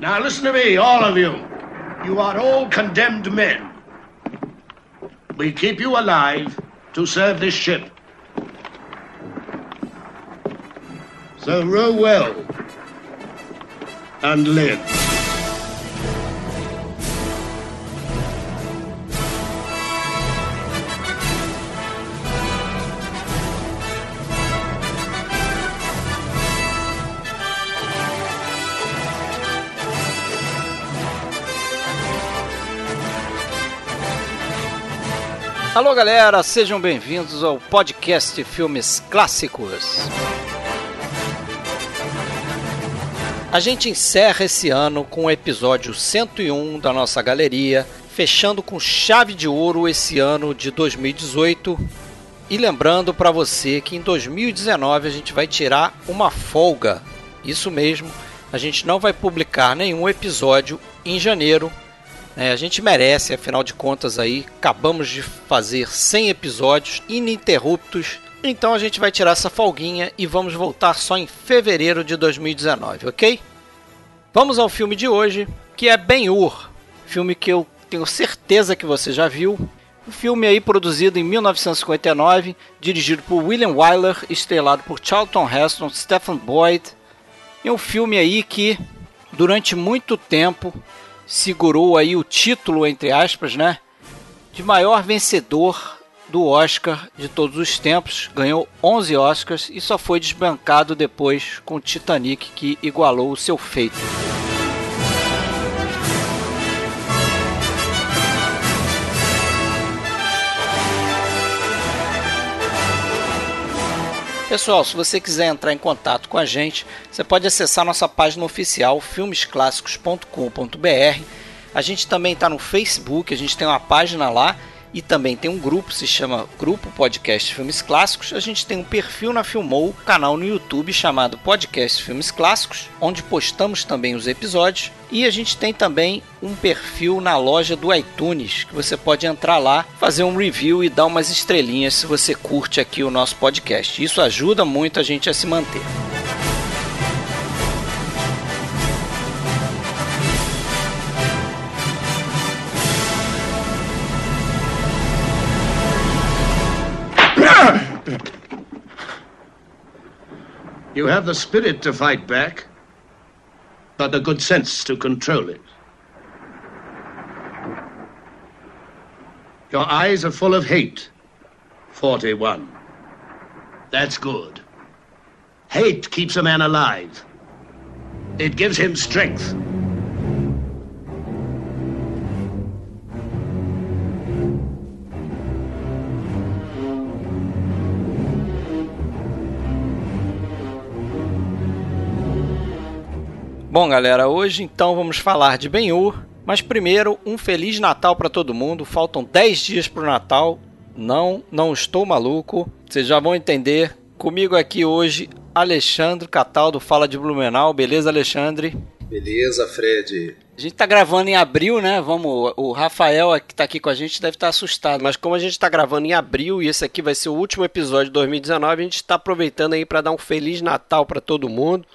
Now listen to me, all of you. You are all condemned men. We keep you alive to serve this ship. So row well and live. Alô galera, sejam bem-vindos ao podcast Filmes Clássicos. A gente encerra esse ano com o episódio 101 da nossa galeria, fechando com chave de ouro esse ano de 2018. E lembrando para você que em 2019 a gente vai tirar uma folga. Isso mesmo, a gente não vai publicar nenhum episódio em janeiro é, a gente merece, afinal de contas aí, acabamos de fazer 100 episódios ininterruptos, então a gente vai tirar essa folguinha e vamos voltar só em fevereiro de 2019, ok? Vamos ao filme de hoje, que é Ben-Hur, filme que eu tenho certeza que você já viu. Um filme aí produzido em 1959, dirigido por William Wyler, estrelado por Charlton Heston, Stephen Boyd. É um filme aí que durante muito tempo segurou aí o título, entre aspas, né? De maior vencedor do Oscar de todos os tempos. Ganhou 11 Oscars e só foi desbancado depois com Titanic, que igualou o seu feito. Pessoal, se você quiser entrar em contato com a gente, você pode acessar nossa página oficial filmesclassicos.com.br. A gente também está no Facebook, a gente tem uma página lá e também tem um grupo, se chama Grupo Podcast Filmes Clássicos. A gente tem um perfil na Filmou, canal no YouTube chamado Podcast Filmes Clássicos, onde postamos também os episódios. E a gente tem também um perfil na loja do iTunes, que você pode entrar lá, fazer um review e dar umas estrelinhas se você curte aqui o nosso podcast. Isso ajuda muito a gente a se manter. You have the spirit to fight back, but the good sense to control it. Your eyes are full of hate. 41. That's good. Hate keeps a man alive. It gives him strength. Bom, galera, hoje então vamos falar de Ben-Hur, mas primeiro um feliz Natal para todo mundo. Faltam 10 dias para o Natal. Não, não estou maluco. Vocês já vão entender. Comigo aqui hoje, Alexandre Cataldo, fala de Blumenau. Beleza, Alexandre? Beleza, Fred. A gente tá gravando em abril, né? Vamos, o Rafael que tá aqui com a gente deve estar tá assustado, mas como a gente tá gravando em abril e esse aqui vai ser o último episódio de 2019, a gente tá aproveitando aí para dar um feliz Natal para todo mundo.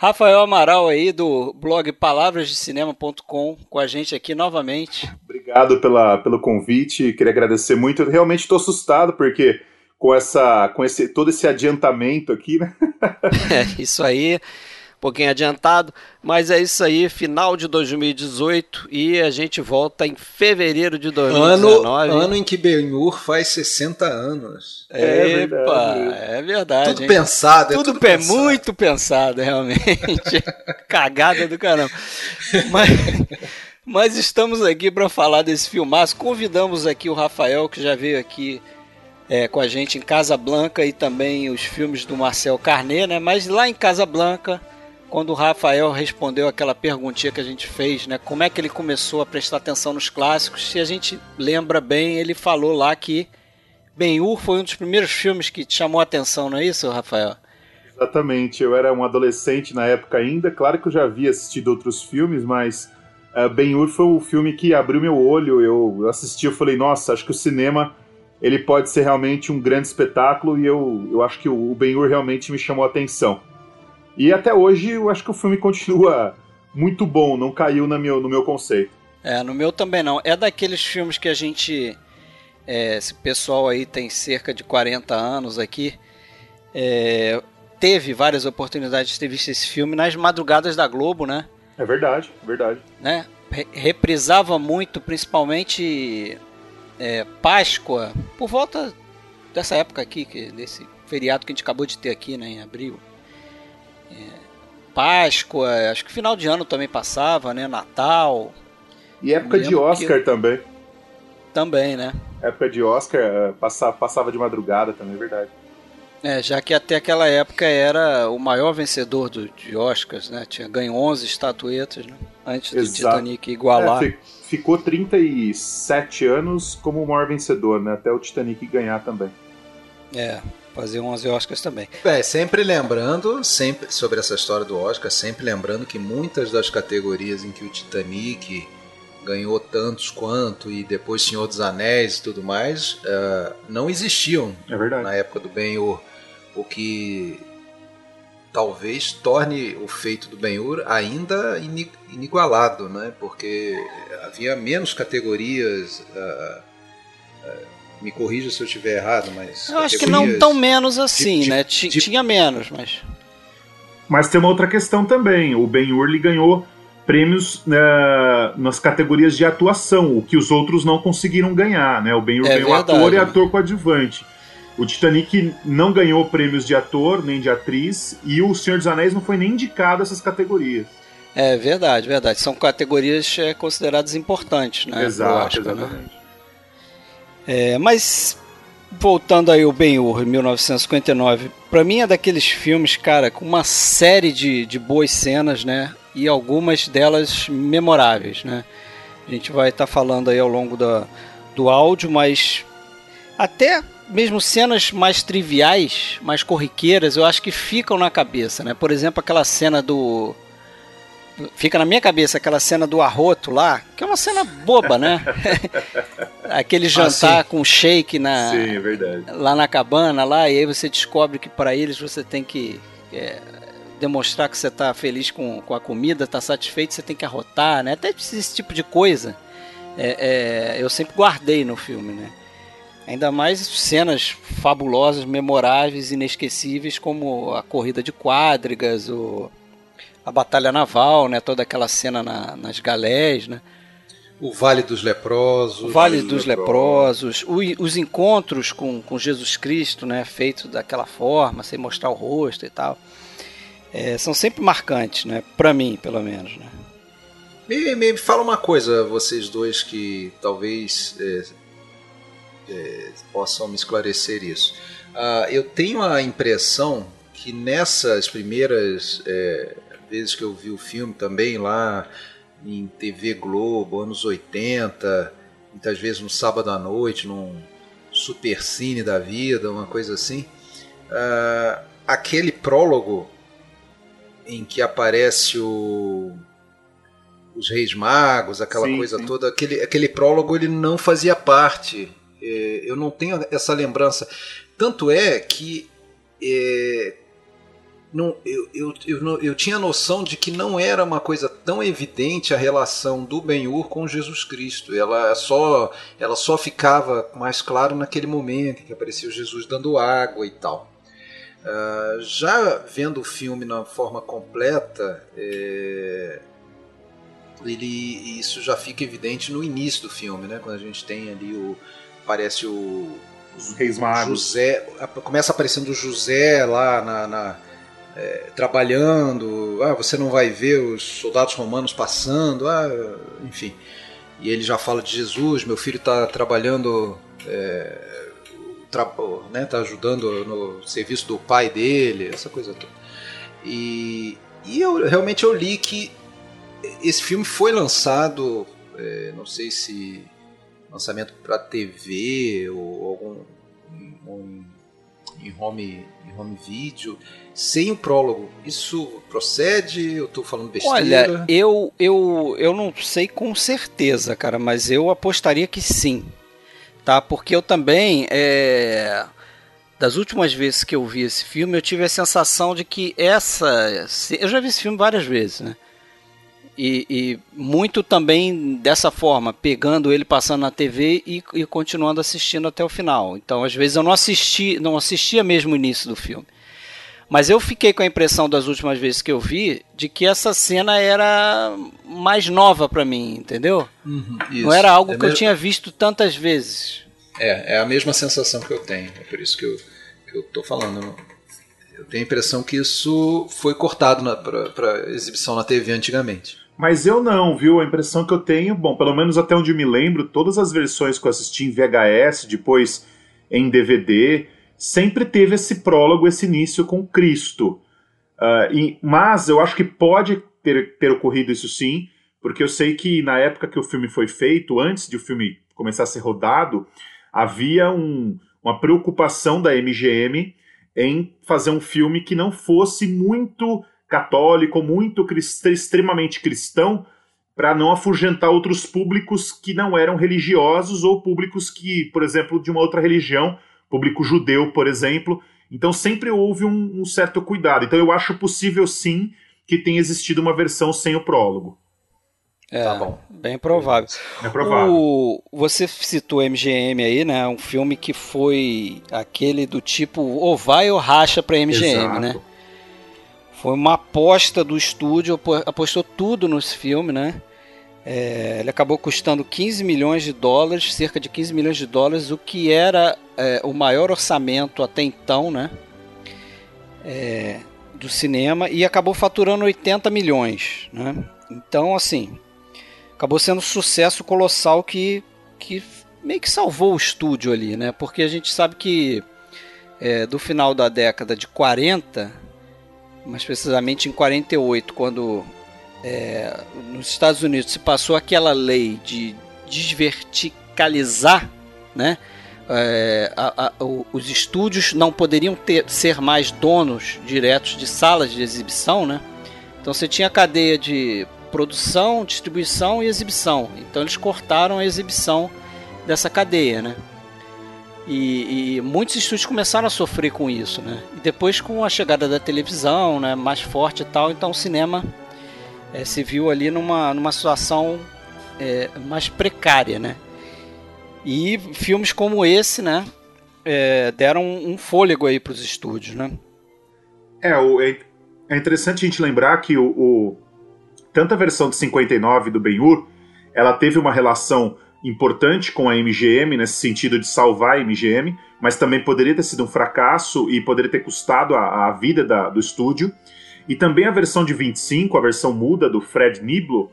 Rafael Amaral aí do blog palavrasdecinema.com com a gente aqui novamente. Obrigado pela, pelo convite, queria agradecer muito. Eu realmente estou assustado porque com essa com esse todo esse adiantamento aqui, né? é, isso aí pouquinho adiantado, mas é isso aí, final de 2018 e a gente volta em fevereiro de 2019. Ano, ano em que Ben-Hur faz 60 anos. É Epa, verdade. é verdade. Tudo hein? pensado, é tudo, tudo pensado. muito pensado, realmente. Cagada do caramba. Mas, mas estamos aqui para falar desse filmaço. Convidamos aqui o Rafael, que já veio aqui é, com a gente em Casa Blanca e também os filmes do Marcel Carnet, né? Mas lá em Casa Blanca quando o Rafael respondeu aquela perguntinha que a gente fez, né? Como é que ele começou a prestar atenção nos clássicos? Se a gente lembra bem, ele falou lá que Ben-Hur foi um dos primeiros filmes que te chamou a atenção, não é isso, Rafael? Exatamente. Eu era um adolescente na época ainda. Claro que eu já havia assistido outros filmes, mas uh, Ben-Hur foi o filme que abriu meu olho. Eu, assisti, eu falei, nossa, acho que o cinema ele pode ser realmente um grande espetáculo e eu, eu acho que o, o Ben-Hur realmente me chamou a atenção. E até hoje eu acho que o filme continua muito bom, não caiu no meu, no meu conceito. É, no meu também não. É daqueles filmes que a gente. É, esse pessoal aí tem cerca de 40 anos aqui. É, teve várias oportunidades de ter visto esse filme nas madrugadas da Globo, né? É verdade, verdade. Né? reprisava muito, principalmente é, Páscoa, por volta dessa época aqui, que, desse feriado que a gente acabou de ter aqui, né, em abril. Páscoa, acho que final de ano também passava, né, Natal. E época de Oscar que... também. Também, né? Época de Oscar, é, passava, de madrugada também, é verdade. É, já que até aquela época era o maior vencedor do, de Oscars, né? Tinha ganho 11 estatuetas, né? Antes do Titanic igualar. É, ficou 37 anos como o maior vencedor, né? Até o Titanic ganhar também. É, fazer 11 Oscars também. É, sempre lembrando, sempre sobre essa história do Oscar, sempre lembrando que muitas das categorias em que o Titanic ganhou tantos quanto e depois Senhor dos Anéis e tudo mais, uh, não existiam é na época do Ben-Hur o que talvez torne o feito do Ben-Hur ainda inigualado, né? porque havia menos categorias. Uh, me corrija se eu estiver errado, mas. Eu acho que não tão menos assim, de, né? De, de, Tinha menos, mas. Mas tem uma outra questão também. O Ben-Hur ganhou prêmios uh, nas categorias de atuação, o que os outros não conseguiram ganhar, né? O Ben-Hur é ganhou verdade, ator e ator coadjuvante. O Titanic não ganhou prêmios de ator nem de atriz e o Senhor dos Anéis não foi nem indicado a essas categorias. É verdade, verdade. São categorias é, consideradas importantes, né? Exato, Oscar, exatamente. Né? É, mas voltando aí o Ben-Hur, 1959, para mim é daqueles filmes, cara, com uma série de, de boas cenas, né? E algumas delas memoráveis, né? A gente vai estar tá falando aí ao longo da, do áudio, mas até mesmo cenas mais triviais, mais corriqueiras, eu acho que ficam na cabeça, né? Por exemplo, aquela cena do fica na minha cabeça aquela cena do arroto lá, que é uma cena boba, né? Aquele ah, jantar ah, com shake na sim, é lá na cabana lá e aí você descobre que para eles você tem que é, demonstrar que você está feliz com, com a comida, está satisfeito, você tem que arrotar, né? Até esse tipo de coisa é, é, eu sempre guardei no filme, né? Ainda mais cenas fabulosas, memoráveis, inesquecíveis, como a corrida de quadrigas, o, a batalha naval, né? Toda aquela cena na, nas galés, né? O Vale dos Leprosos. O Vale dos Leprosos. Leprosos os encontros com, com Jesus Cristo, né? Feitos daquela forma, sem mostrar o rosto e tal. É, são sempre marcantes, né? Para mim, pelo menos, né? Me, me, fala uma coisa, vocês dois que talvez é, é, possam me esclarecer isso. Uh, eu tenho a impressão que nessas primeiras é, vezes que eu vi o filme também lá em TV Globo, anos 80, muitas vezes no sábado à noite, num supercine da vida, uma coisa assim, uh, aquele prólogo em que aparece o os Reis Magos, aquela sim, coisa sim. toda, aquele, aquele prólogo ele não fazia parte é, eu não tenho essa lembrança. Tanto é que é, não, eu, eu, eu, eu, tinha noção de que não era uma coisa tão evidente a relação do Ben-Hur com Jesus Cristo. Ela só, ela só ficava mais claro naquele momento em que apareceu Jesus dando água e tal. Uh, já vendo o filme na forma completa, é, ele, isso já fica evidente no início do filme, né? quando a gente tem ali o, aparece o. Os Reis Magos. José. Começa aparecendo o José lá na. na é, trabalhando. Ah, você não vai ver os soldados romanos passando. Ah, enfim. E ele já fala de Jesus, meu filho está trabalhando. É, né, tá ajudando no serviço do pai dele, essa coisa toda. E, e eu realmente eu li que esse filme foi lançado, é, não sei se lançamento para TV ou algum um, em home em home video sem o prólogo. Isso procede? Eu estou falando besteira? Olha, eu, eu, eu não sei com certeza, cara, mas eu apostaria que sim. Tá? Porque eu também. É... Das últimas vezes que eu vi esse filme, eu tive a sensação de que essa. Eu já vi esse filme várias vezes, né? E, e, muito também dessa forma, pegando ele passando na TV e, e, continuando assistindo até o final. Então, às vezes eu não assisti, não assistia mesmo o início do filme. Mas eu fiquei com a impressão das últimas vezes que eu vi de que essa cena era mais nova para mim, entendeu? Uhum, não era algo é que mesmo... eu tinha visto tantas vezes. É, é a mesma sensação que eu tenho. É por isso que eu, que eu tô falando. Eu tenho a impressão que isso foi cortado para exibição na TV antigamente. Mas eu não, viu? A impressão que eu tenho, bom, pelo menos até onde eu me lembro, todas as versões que eu assisti em VHS, depois em DVD, sempre teve esse prólogo, esse início com Cristo. Uh, e, mas eu acho que pode ter, ter ocorrido isso sim, porque eu sei que na época que o filme foi feito, antes de o filme começar a ser rodado, havia um, uma preocupação da MGM em fazer um filme que não fosse muito católico, muito crist extremamente cristão, para não afugentar outros públicos que não eram religiosos ou públicos que, por exemplo, de uma outra religião, público judeu, por exemplo. Então sempre houve um, um certo cuidado. Então eu acho possível sim que tenha existido uma versão sem o prólogo. É, tá bom. bem provável. É provável. O, você citou MGM aí, né? Um filme que foi aquele do tipo ou vai ou racha para MGM, Exato. né? Foi uma aposta do estúdio, apostou tudo nesse filme, né? É, ele acabou custando 15 milhões de dólares, cerca de 15 milhões de dólares, o que era é, o maior orçamento até então, né? É, do cinema e acabou faturando 80 milhões, né? Então, assim, acabou sendo um sucesso colossal que, que meio que salvou o estúdio ali, né? Porque a gente sabe que é, do final da década de 40, mais precisamente em 48, quando é, nos Estados Unidos se passou aquela lei de desverticalizar, né? É, a, a, os estúdios não poderiam ter, ser mais donos diretos de salas de exibição, né? Então você tinha cadeia de produção, distribuição e exibição. Então eles cortaram a exibição dessa cadeia, né? E, e, muitos estúdios começaram a sofrer com isso, né? E depois com a chegada da televisão, né, mais forte e tal, então o cinema é, se viu ali numa, numa situação é, mais precária, né? E filmes como esse, né, é, deram um fôlego aí para os estúdios, né? É, o, é, é interessante a gente lembrar que o, o tanto a versão de 59 do Ben-Hur, ela teve uma relação importante com a MGM nesse sentido de salvar a MGM, mas também poderia ter sido um fracasso e poderia ter custado a, a vida da, do estúdio. E também a versão de 25, a versão muda do Fred Niblo,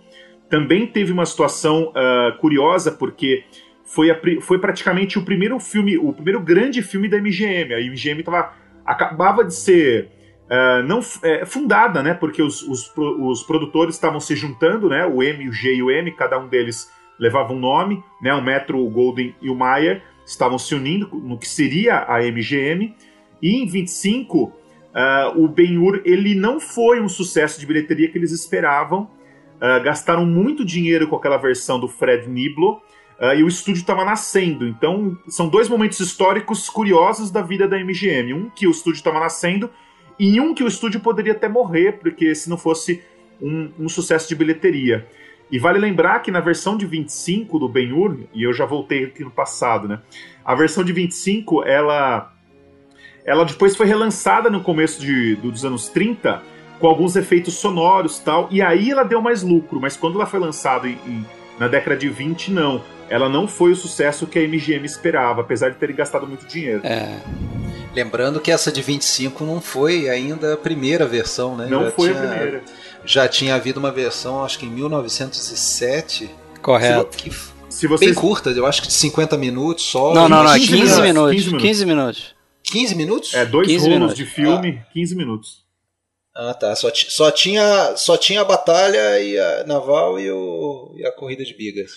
também teve uma situação uh, curiosa, porque foi, a, foi praticamente o primeiro filme, o primeiro grande filme da MGM. A MGM tava, acabava de ser uh, não é, fundada, né? Porque os, os, os produtores estavam se juntando, né? O M, o G e o M, cada um deles levava um nome, né? O Metro, o Golden e o Mayer estavam se unindo no que seria a MGM. E em 25 Uh, o Ben-Hur ele não foi um sucesso de bilheteria que eles esperavam. Uh, gastaram muito dinheiro com aquela versão do Fred Niblo uh, e o estúdio estava nascendo. Então, são dois momentos históricos curiosos da vida da MGM. Um que o estúdio estava nascendo e um que o estúdio poderia até morrer, porque se não fosse um, um sucesso de bilheteria. E vale lembrar que na versão de 25 do Ben-Hur, e eu já voltei aqui no passado, né? A versão de 25, ela ela depois foi relançada no começo de, dos anos 30 com alguns efeitos sonoros tal, e aí ela deu mais lucro, mas quando ela foi lançada em, em, na década de 20, não. Ela não foi o sucesso que a MGM esperava, apesar de terem gastado muito dinheiro. É. Lembrando que essa de 25 não foi ainda a primeira versão, né? Não já foi tinha, a primeira. Já tinha havido uma versão, acho que em 1907. Correto. Que, se vocês... Bem curta, eu acho que de 50 minutos só. Não, não, não, 15, 15 minutos. 15 minutos. 15 minutos. 15 minutos? É, dois rolos minutos. de filme, ah. 15 minutos. Ah, tá. Só, só, tinha, só tinha a batalha e a naval e, o, e a corrida de bigas.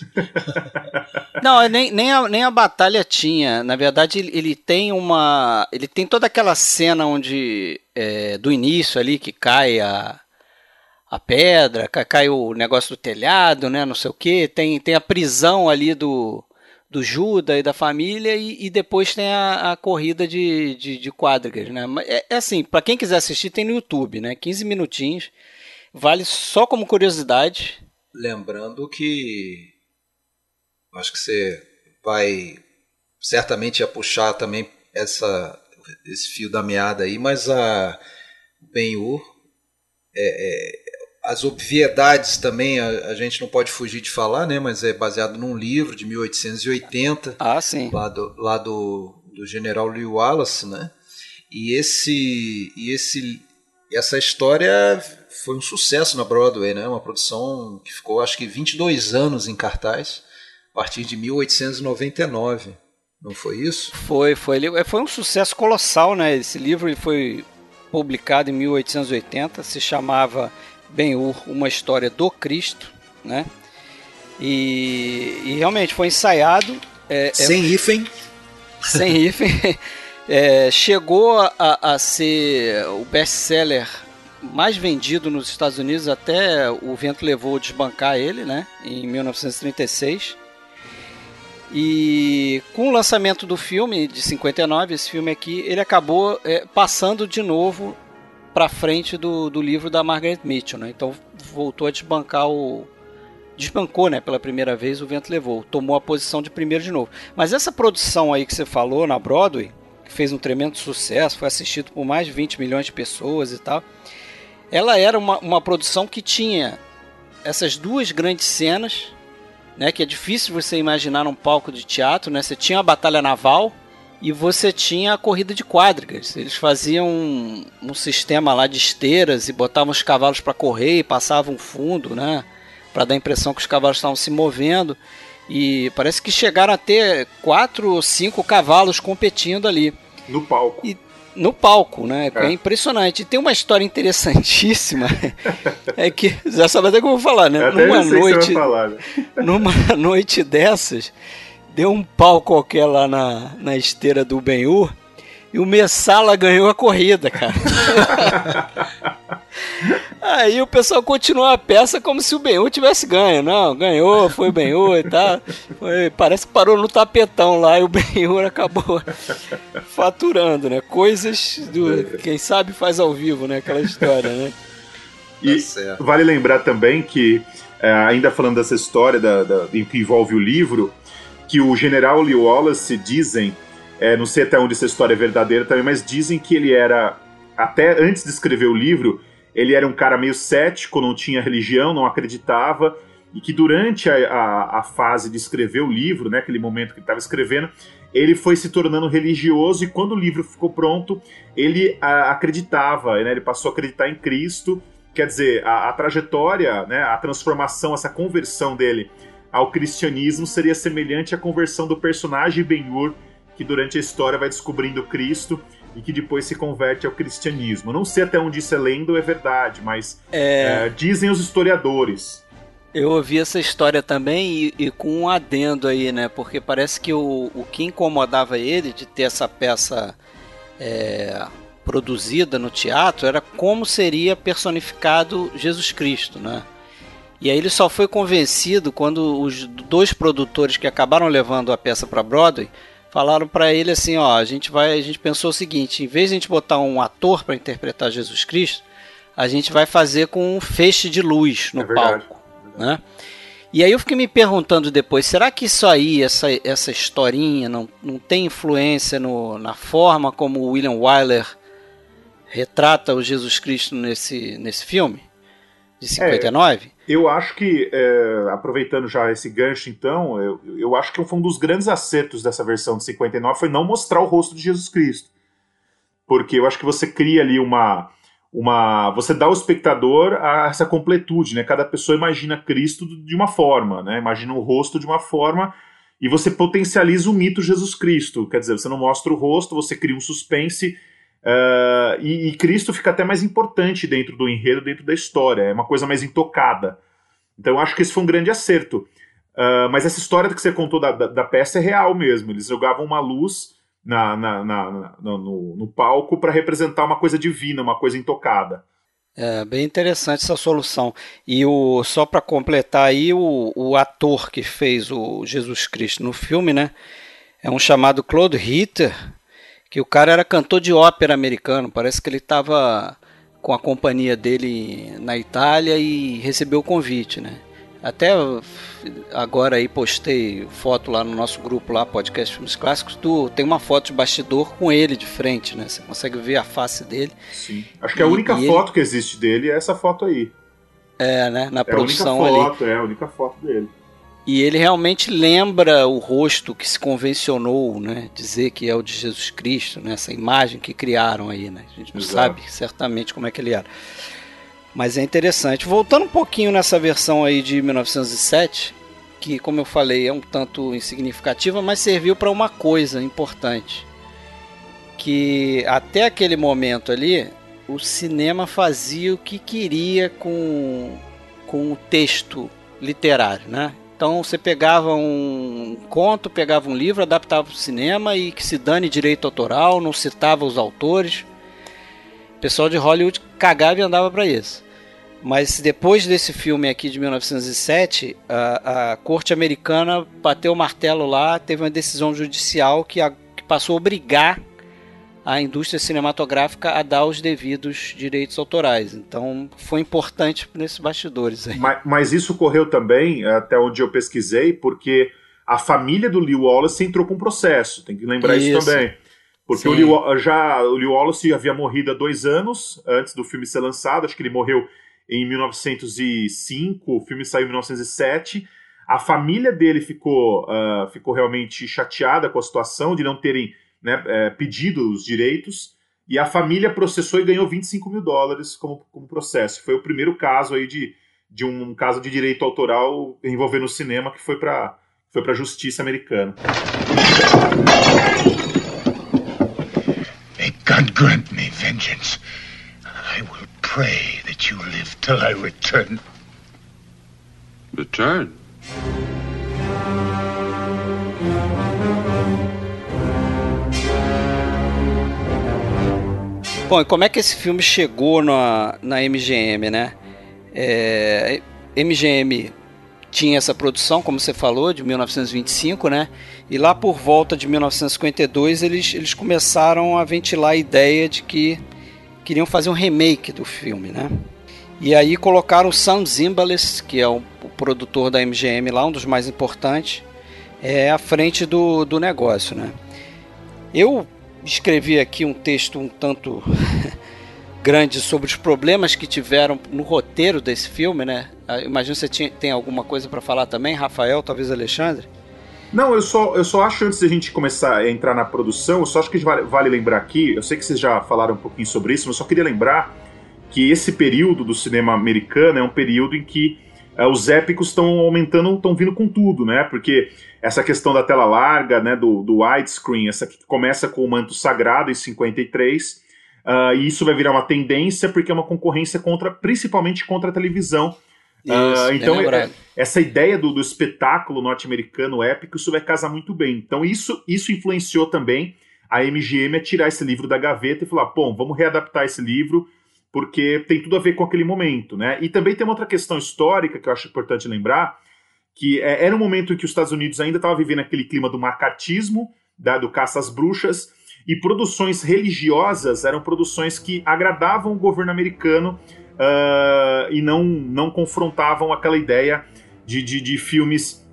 Não, nem, nem, a, nem a batalha tinha. Na verdade, ele, ele tem uma. Ele tem toda aquela cena onde. É, do início ali que cai a, a pedra, cai, cai o negócio do telhado, né? Não sei o que. Tem, tem a prisão ali do do Judas e da família, e, e depois tem a, a corrida de, de, de, quadrigas, né? É, é assim, para quem quiser assistir, tem no YouTube, né? 15 minutinhos. Vale só como curiosidade. Lembrando que acho que você vai certamente ia puxar também essa, esse fio da meada aí, mas a Ben-Hur, é, é, as obviedades também a, a, gente não pode fugir de falar, né? Mas é baseado num livro de 1880, ah, sim. lá do, lá do, do General Lee Wallace, né? E esse e esse essa história foi um sucesso na Broadway, né? Uma produção que ficou acho que 22 anos em cartaz a partir de 1899. Não foi isso? Foi, foi. É, foi um sucesso colossal, né? Esse livro ele foi publicado em 1880, se chamava Ben-Hur, uma história do Cristo, né? E, e realmente foi ensaiado. É, sem é, hífen. Sem hífen. É, chegou a, a ser o best-seller mais vendido nos Estados Unidos até o vento levou a desbancar ele, né? Em 1936. E com o lançamento do filme de 59, esse filme aqui, ele acabou é, passando de novo para frente do, do livro da Margaret Mitchell, né? Então voltou a desbancar o desbancou, né, pela primeira vez o Vento Levou, tomou a posição de primeiro de novo. Mas essa produção aí que você falou na Broadway, que fez um tremendo sucesso, foi assistido por mais de 20 milhões de pessoas e tal. Ela era uma, uma produção que tinha essas duas grandes cenas né, que é difícil você imaginar num palco de teatro, né? Você tinha a batalha naval e você tinha a corrida de quadrigas. Eles faziam um, um sistema lá de esteiras e botavam os cavalos para correr e passavam fundo, né, para dar a impressão que os cavalos estavam se movendo. E parece que chegaram a ter quatro ou cinco cavalos competindo ali. No palco. E no palco, né? É, é impressionante. E tem uma história interessantíssima. é que já sabe até que eu vou falar, né? Eu numa noite, falar, né? numa noite dessas, deu um pau qualquer lá na, na esteira do Benhur e o Messala ganhou a corrida, cara. Aí o pessoal continuou a peça como se o Benhur tivesse ganho. Não, ganhou, foi o Benhur e tal. Foi, parece que parou no tapetão lá e o Benhur acabou faturando, né? Coisas do quem sabe faz ao vivo, né? Aquela história, né? E tá vale lembrar também que, é, ainda falando dessa história da, da, que envolve o livro, que o general Lee Wallace dizem é, não sei até onde essa história é verdadeira também, mas dizem que ele era, até antes de escrever o livro, ele era um cara meio cético, não tinha religião, não acreditava, e que durante a, a, a fase de escrever o livro, né, aquele momento que ele estava escrevendo, ele foi se tornando religioso, e quando o livro ficou pronto, ele a, acreditava, né, ele passou a acreditar em Cristo, quer dizer, a, a trajetória, né, a transformação, essa conversão dele ao cristianismo seria semelhante à conversão do personagem Ben-Hur que durante a história vai descobrindo Cristo e que depois se converte ao cristianismo. Não sei até onde isso é lenda ou é verdade, mas é... É, dizem os historiadores. Eu ouvi essa história também e, e, com um adendo aí, né? Porque parece que o, o que incomodava ele de ter essa peça é, produzida no teatro era como seria personificado Jesus Cristo, né? E aí ele só foi convencido quando os dois produtores que acabaram levando a peça para Broadway falaram para ele assim, ó, a gente vai, a gente pensou o seguinte, em vez de a gente botar um ator para interpretar Jesus Cristo, a gente vai fazer com um feixe de luz no é palco, né? E aí eu fiquei me perguntando depois, será que isso aí, essa, essa historinha, não, não tem influência no, na forma como o William Wyler retrata o Jesus Cristo nesse, nesse filme? De 59? É, eu acho que, é, aproveitando já esse gancho, então, eu, eu acho que foi um dos grandes acertos dessa versão de 59 foi não mostrar o rosto de Jesus Cristo. Porque eu acho que você cria ali uma. uma você dá ao espectador a, essa completude, né? Cada pessoa imagina Cristo de uma forma, né? Imagina o rosto de uma forma e você potencializa o mito Jesus Cristo. Quer dizer, você não mostra o rosto, você cria um suspense Uh, e, e, Cristo fica até mais importante dentro do enredo, dentro da história, é uma coisa mais intocada. Então eu acho que esse foi um grande acerto. Uh, mas essa história que você contou da, da, da, peça é real mesmo. Eles jogavam uma luz na, na, na no, no, palco para representar uma coisa divina, uma coisa intocada. É bem interessante essa solução. E o só para completar aí, o, o ator que fez o Jesus Cristo no filme, né? É um chamado Claude Ritter, que o cara era cantor de ópera americano. Parece que ele estava com a companhia dele na Itália e recebeu o convite, né? Até agora aí postei foto lá no nosso grupo lá, Podcast Filmes Clássicos, tu tem uma foto de bastidor com ele de frente, né? Você consegue ver a face dele. Sim. Acho que a única foto ele... que existe dele é essa foto aí. É, né? Na é produção a única foto, ali. É a única foto dele. E ele realmente lembra o rosto que se convencionou, né? Dizer que é o de Jesus Cristo, né? Essa imagem que criaram aí, né? A gente não Exato. sabe certamente como é que ele era. Mas é interessante. Voltando um pouquinho nessa versão aí de 1907, que, como eu falei, é um tanto insignificativa, mas serviu para uma coisa importante. Que até aquele momento ali, o cinema fazia o que queria com, com o texto literário, né? Então você pegava um conto, pegava um livro, adaptava para o cinema e que se dane direito autoral, não citava os autores. O pessoal de Hollywood cagava e andava para isso. Mas depois desse filme aqui de 1907, a, a corte americana bateu o martelo lá, teve uma decisão judicial que, a, que passou a obrigar a indústria cinematográfica a dar os devidos direitos autorais. Então foi importante nesses bastidores. Aí. Mas, mas, isso ocorreu também, até onde eu pesquisei, porque a família do Lee Wallace entrou com um processo. Tem que lembrar isso, isso também. Porque o Lee, já, o Lee Wallace havia morrido há dois anos antes do filme ser lançado. Acho que ele morreu em 1905, o filme saiu em 1907. A família dele ficou, uh, ficou realmente chateada com a situação de não terem né, é, pedido os direitos. E a família processou e ganhou 25 mil dólares como, como processo. Foi o primeiro caso aí de, de um, um caso de direito autoral envolvendo o cinema que foi para foi a justiça americana. May God grant me vengeance. I will pray that you live till I return. Return? Bom, e como é que esse filme chegou na, na MGM, né? É, MGM tinha essa produção, como você falou, de 1925, né? E lá por volta de 1952 eles, eles começaram a ventilar a ideia de que queriam fazer um remake do filme, né? E aí colocaram o Sam Zimbalist, que é o, o, produtor da MGM lá, um dos mais importantes, é, à frente do, do negócio, né? Eu escrevi aqui um texto um tanto grande sobre os problemas que tiveram no roteiro desse filme, né? Ah, imagino que você tinha, tem alguma coisa para falar também, Rafael, talvez Alexandre? Não, eu só, eu só acho, antes de a gente começar a entrar na produção, eu só acho que vale, vale lembrar aqui, eu sei que vocês já falaram um pouquinho sobre isso, mas eu só queria lembrar que esse período do cinema americano é um período em que os épicos estão aumentando, estão vindo com tudo, né? Porque essa questão da tela larga, né, do, do widescreen, essa que começa com o Manto Sagrado em 53, uh, ah, e isso vai virar uma tendência porque é uma concorrência contra, principalmente contra a televisão. Ah, isso, uh, então, é, essa ideia do, do espetáculo norte-americano épico, isso vai casar muito bem. Então, isso, isso influenciou também a MGM a tirar esse livro da gaveta e falar: bom, vamos readaptar esse livro, porque tem tudo a ver com aquele momento. Né? E também tem uma outra questão histórica que eu acho importante lembrar, que é, era um momento em que os Estados Unidos ainda estava vivendo aquele clima do macartismo, da, do caça às bruxas, e produções religiosas eram produções que agradavam o governo americano uh, e não, não confrontavam aquela ideia de, de, de filmes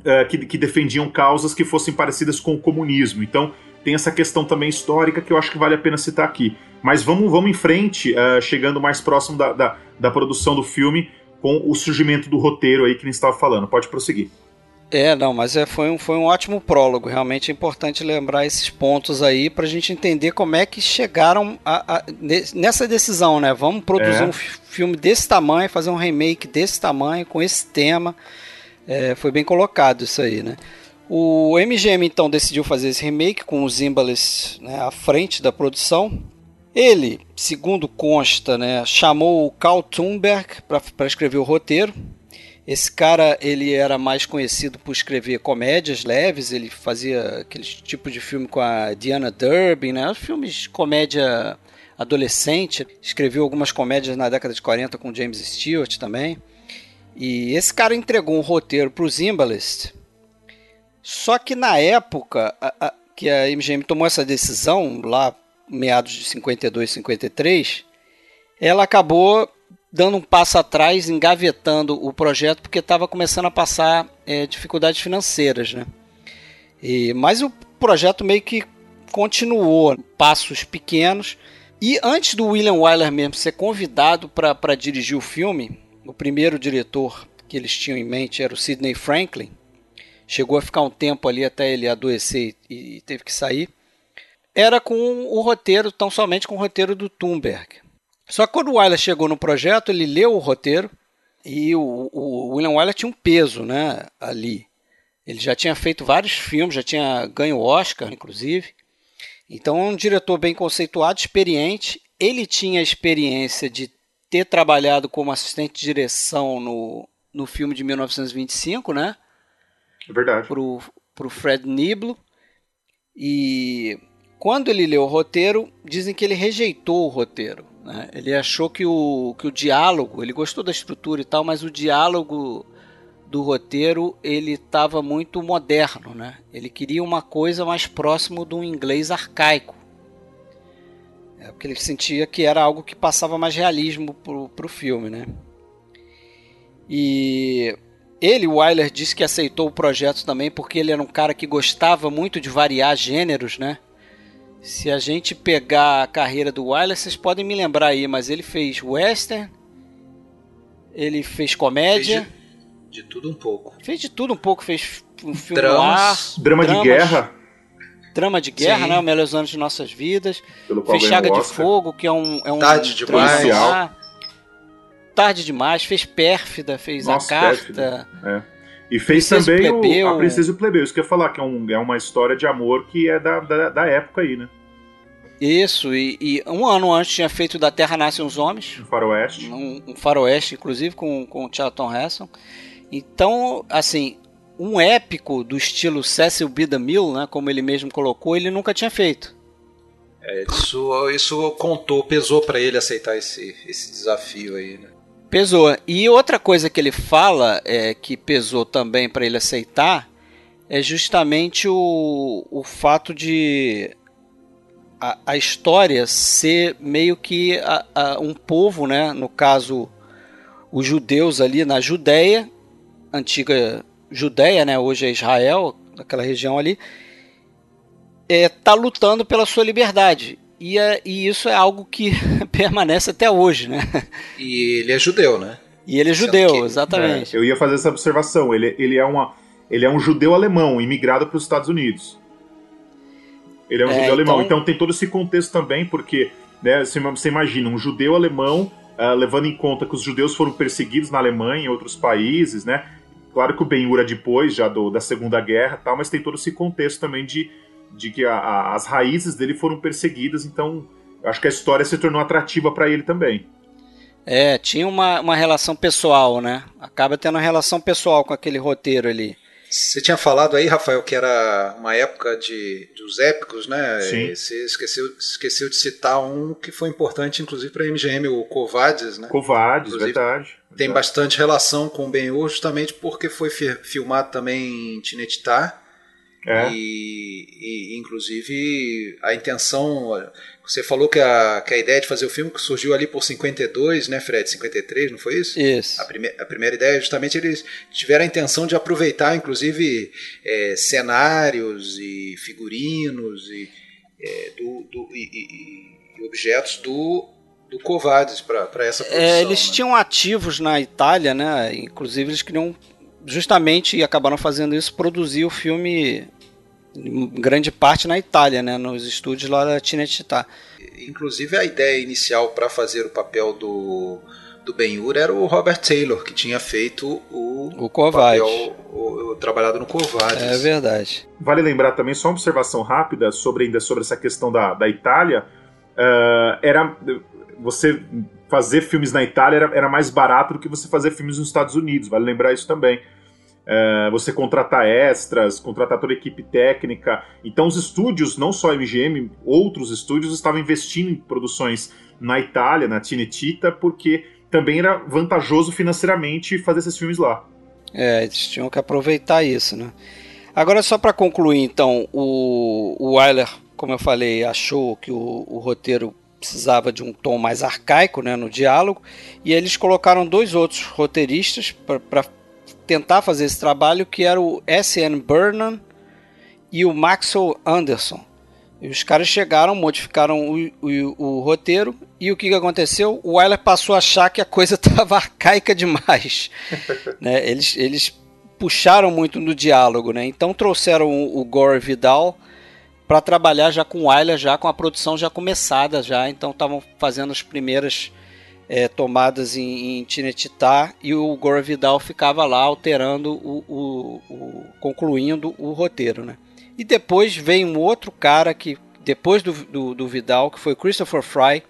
uh, que, que defendiam causas que fossem parecidas com o comunismo. Então tem essa questão também histórica que eu acho que vale a pena citar aqui. Mas vamos, vamos em frente, uh, chegando mais próximo da, da, da produção do filme com o surgimento do roteiro aí que nem estava falando. Pode prosseguir. É, não, mas é, foi, um, foi um ótimo prólogo. Realmente é importante lembrar esses pontos aí para a gente entender como é que chegaram a, a, nessa decisão, né? Vamos produzir é. um filme desse tamanho, fazer um remake desse tamanho, com esse tema. É, foi bem colocado isso aí, né? O MGM então decidiu fazer esse remake com os Zimbalist né, à frente da produção. Ele, segundo consta, né, chamou o Carl Thunberg para escrever o roteiro. Esse cara ele era mais conhecido por escrever comédias leves, ele fazia aquele tipo de filme com a Diana Durbin, né? filmes de comédia adolescente. Escreveu algumas comédias na década de 40 com James Stewart também. E esse cara entregou um roteiro para o Zimbalist. Só que na época a, a, que a MGM tomou essa decisão, lá meados de 52, 53, ela acabou dando um passo atrás, engavetando o projeto, porque estava começando a passar é, dificuldades financeiras, né? E, mas o projeto meio que continuou, passos pequenos. E antes do William Wyler mesmo ser convidado para dirigir o filme, o primeiro diretor que eles tinham em mente era o Sidney Franklin. Chegou a ficar um tempo ali até ele adoecer e, e teve que sair. Era com o roteiro, tão somente com o roteiro do Thunberg. Só que quando o Wyler chegou no projeto, ele leu o roteiro e o, o William Wyler tinha um peso né, ali. Ele já tinha feito vários filmes, já tinha ganho Oscar, inclusive. Então é um diretor bem conceituado, experiente. Ele tinha a experiência de ter trabalhado como assistente de direção no, no filme de 1925, né? É verdade. Pro, pro Fred Niblo. E quando ele leu o roteiro, dizem que ele rejeitou o roteiro. Né? Ele achou que o, que o diálogo, ele gostou da estrutura e tal, mas o diálogo do roteiro ele estava muito moderno, né? Ele queria uma coisa mais próximo de um inglês arcaico. É porque ele sentia que era algo que passava mais realismo para o filme, né? E ele, o Wyler, disse que aceitou o projeto também porque ele era um cara que gostava muito de variar gêneros, né? Se a gente pegar a carreira do Wyler, vocês podem me lembrar aí, mas ele fez western, ele fez comédia. Fez de, de tudo um pouco. Fez de tudo um pouco, fez um filme Dramas, ar, Drama dramas, de guerra. Drama de guerra, Sim. né? Os melhores anos de nossas vidas. Pelo qual Fez Chaga o de. Fogo, que é um. É um Tarde drama demais. ar. Tarde demais, fez Pérfida, fez Nossa, a carta. Pérfida. É. E fez também o- Plebeu. a Princesa e o Plebeu. Isso que eu ia falar, que é, um- é uma história de amor que é da, da, da época aí, né? Isso, e, e um ano antes tinha feito Da Terra Nascem os Homens, No Faroeste. um, um faroeste, inclusive, com, com o Charlton Heston. Então, assim, um épico do estilo Cecil B. DeMille, né, como ele mesmo colocou, ele nunca tinha feito. É, isso, isso contou, pesou para ele aceitar esse, esse desafio aí, né? Pesou. E outra coisa que ele fala, é, que pesou também para ele aceitar, é justamente o, o fato de a, a história ser meio que a- a- um povo, né? no caso, os judeus ali na Judéia, antiga Judéia, né? hoje é Israel, naquela região ali, é, tá lutando pela sua liberdade. E, é- e isso é algo que permanece até hoje, né? E ele é judeu, né? E ele é Sendo judeu, que- exatamente. É, eu ia fazer essa observação. Ele, ele, é uma, ele é um judeu alemão, imigrado para os Estados Unidos. Ele é um É, judeu alemão. então- Então tem todo esse contexto também, porque né, você, você imagina um judeu alemão, ah, levando em conta que os judeus foram perseguidos na Alemanha e em outros países, né? Claro que o Ben-Hur é depois já do, da Segunda Guerra e tal, mas tem todo esse contexto também de, de que a- a- as raízes dele foram perseguidas, então acho que a história se tornou atrativa para ele também. É, tinha uma, uma relação pessoal, né? Acaba tendo uma relação pessoal com aquele roteiro ali. Você tinha falado aí, Rafael, que era uma época de, dos épicos, né? Sim. E Você esqueceu, esqueceu de citar um que foi importante, inclusive, para a MGM, o Covades, né? Covades, Inclusive, verdade. Tem verdade. bastante relação com o Ben-Hur, justamente porque foi fi- filmado também em Tinetitá. É. E, e, inclusive, a intenção. Você falou que a, que a ideia de fazer o filme surgiu ali por 52, né, Fred? 53, não foi isso? Isso. A, prime a primeira ideia, justamente, eles tiveram a intenção de aproveitar, inclusive, é, cenários e figurinos e, é, do, do- e- e- e objetos do, do Covades para essa produção. É, eles né? tinham ativos na Itália, né? Inclusive eles queriam justamente e acabaram fazendo isso, produzir o filme em grande parte na Itália, né? Nos estúdios lá da Tinetitá. Inclusive a ideia inicial para fazer o papel do, do Ben-Hur era o Robert Taylor, que tinha feito o, O Covades. papel, o, o- trabalhado no Covades. É verdade. Vale lembrar também, só uma observação rápida sobre ainda sobre essa questão da, da Itália. ah, era você fazer filmes na Itália era, era mais barato do que você fazer filmes nos Estados Unidos. Vale lembrar isso também. Ah, você contratar extras, contratar toda a equipe técnica. Então os estúdios, não só a MGM, outros estúdios estavam investindo em produções na Itália, na Cinecittà, porque também era vantajoso financeiramente fazer esses filmes lá. É, eles tinham que aproveitar isso, né? Agora, só para concluir, então, o, o Wyler, como eu falei, achou que o, o roteiro precisava de um tom mais arcaico né, no diálogo, e eles colocaram dois outros roteiristas para tentar fazer esse trabalho, que era o S.N. Burnham e o Maxwell Anderson. E os caras chegaram, modificaram o, o, o roteiro e o que, que aconteceu? O Wyler passou a achar que a coisa estava arcaica demais. né? eles, eles puxaram muito no diálogo, né? então trouxeram o, o Gore Vidal para trabalhar já com o Wyler, já com a produção já começada, já então estavam fazendo as primeiras é, tomadas em, em Tinetitá e o Gore Vidal ficava lá alterando o, o, o concluindo o roteiro, né? E depois veio um outro cara que, depois do, do, do Vidal, que foi Christopher Fry,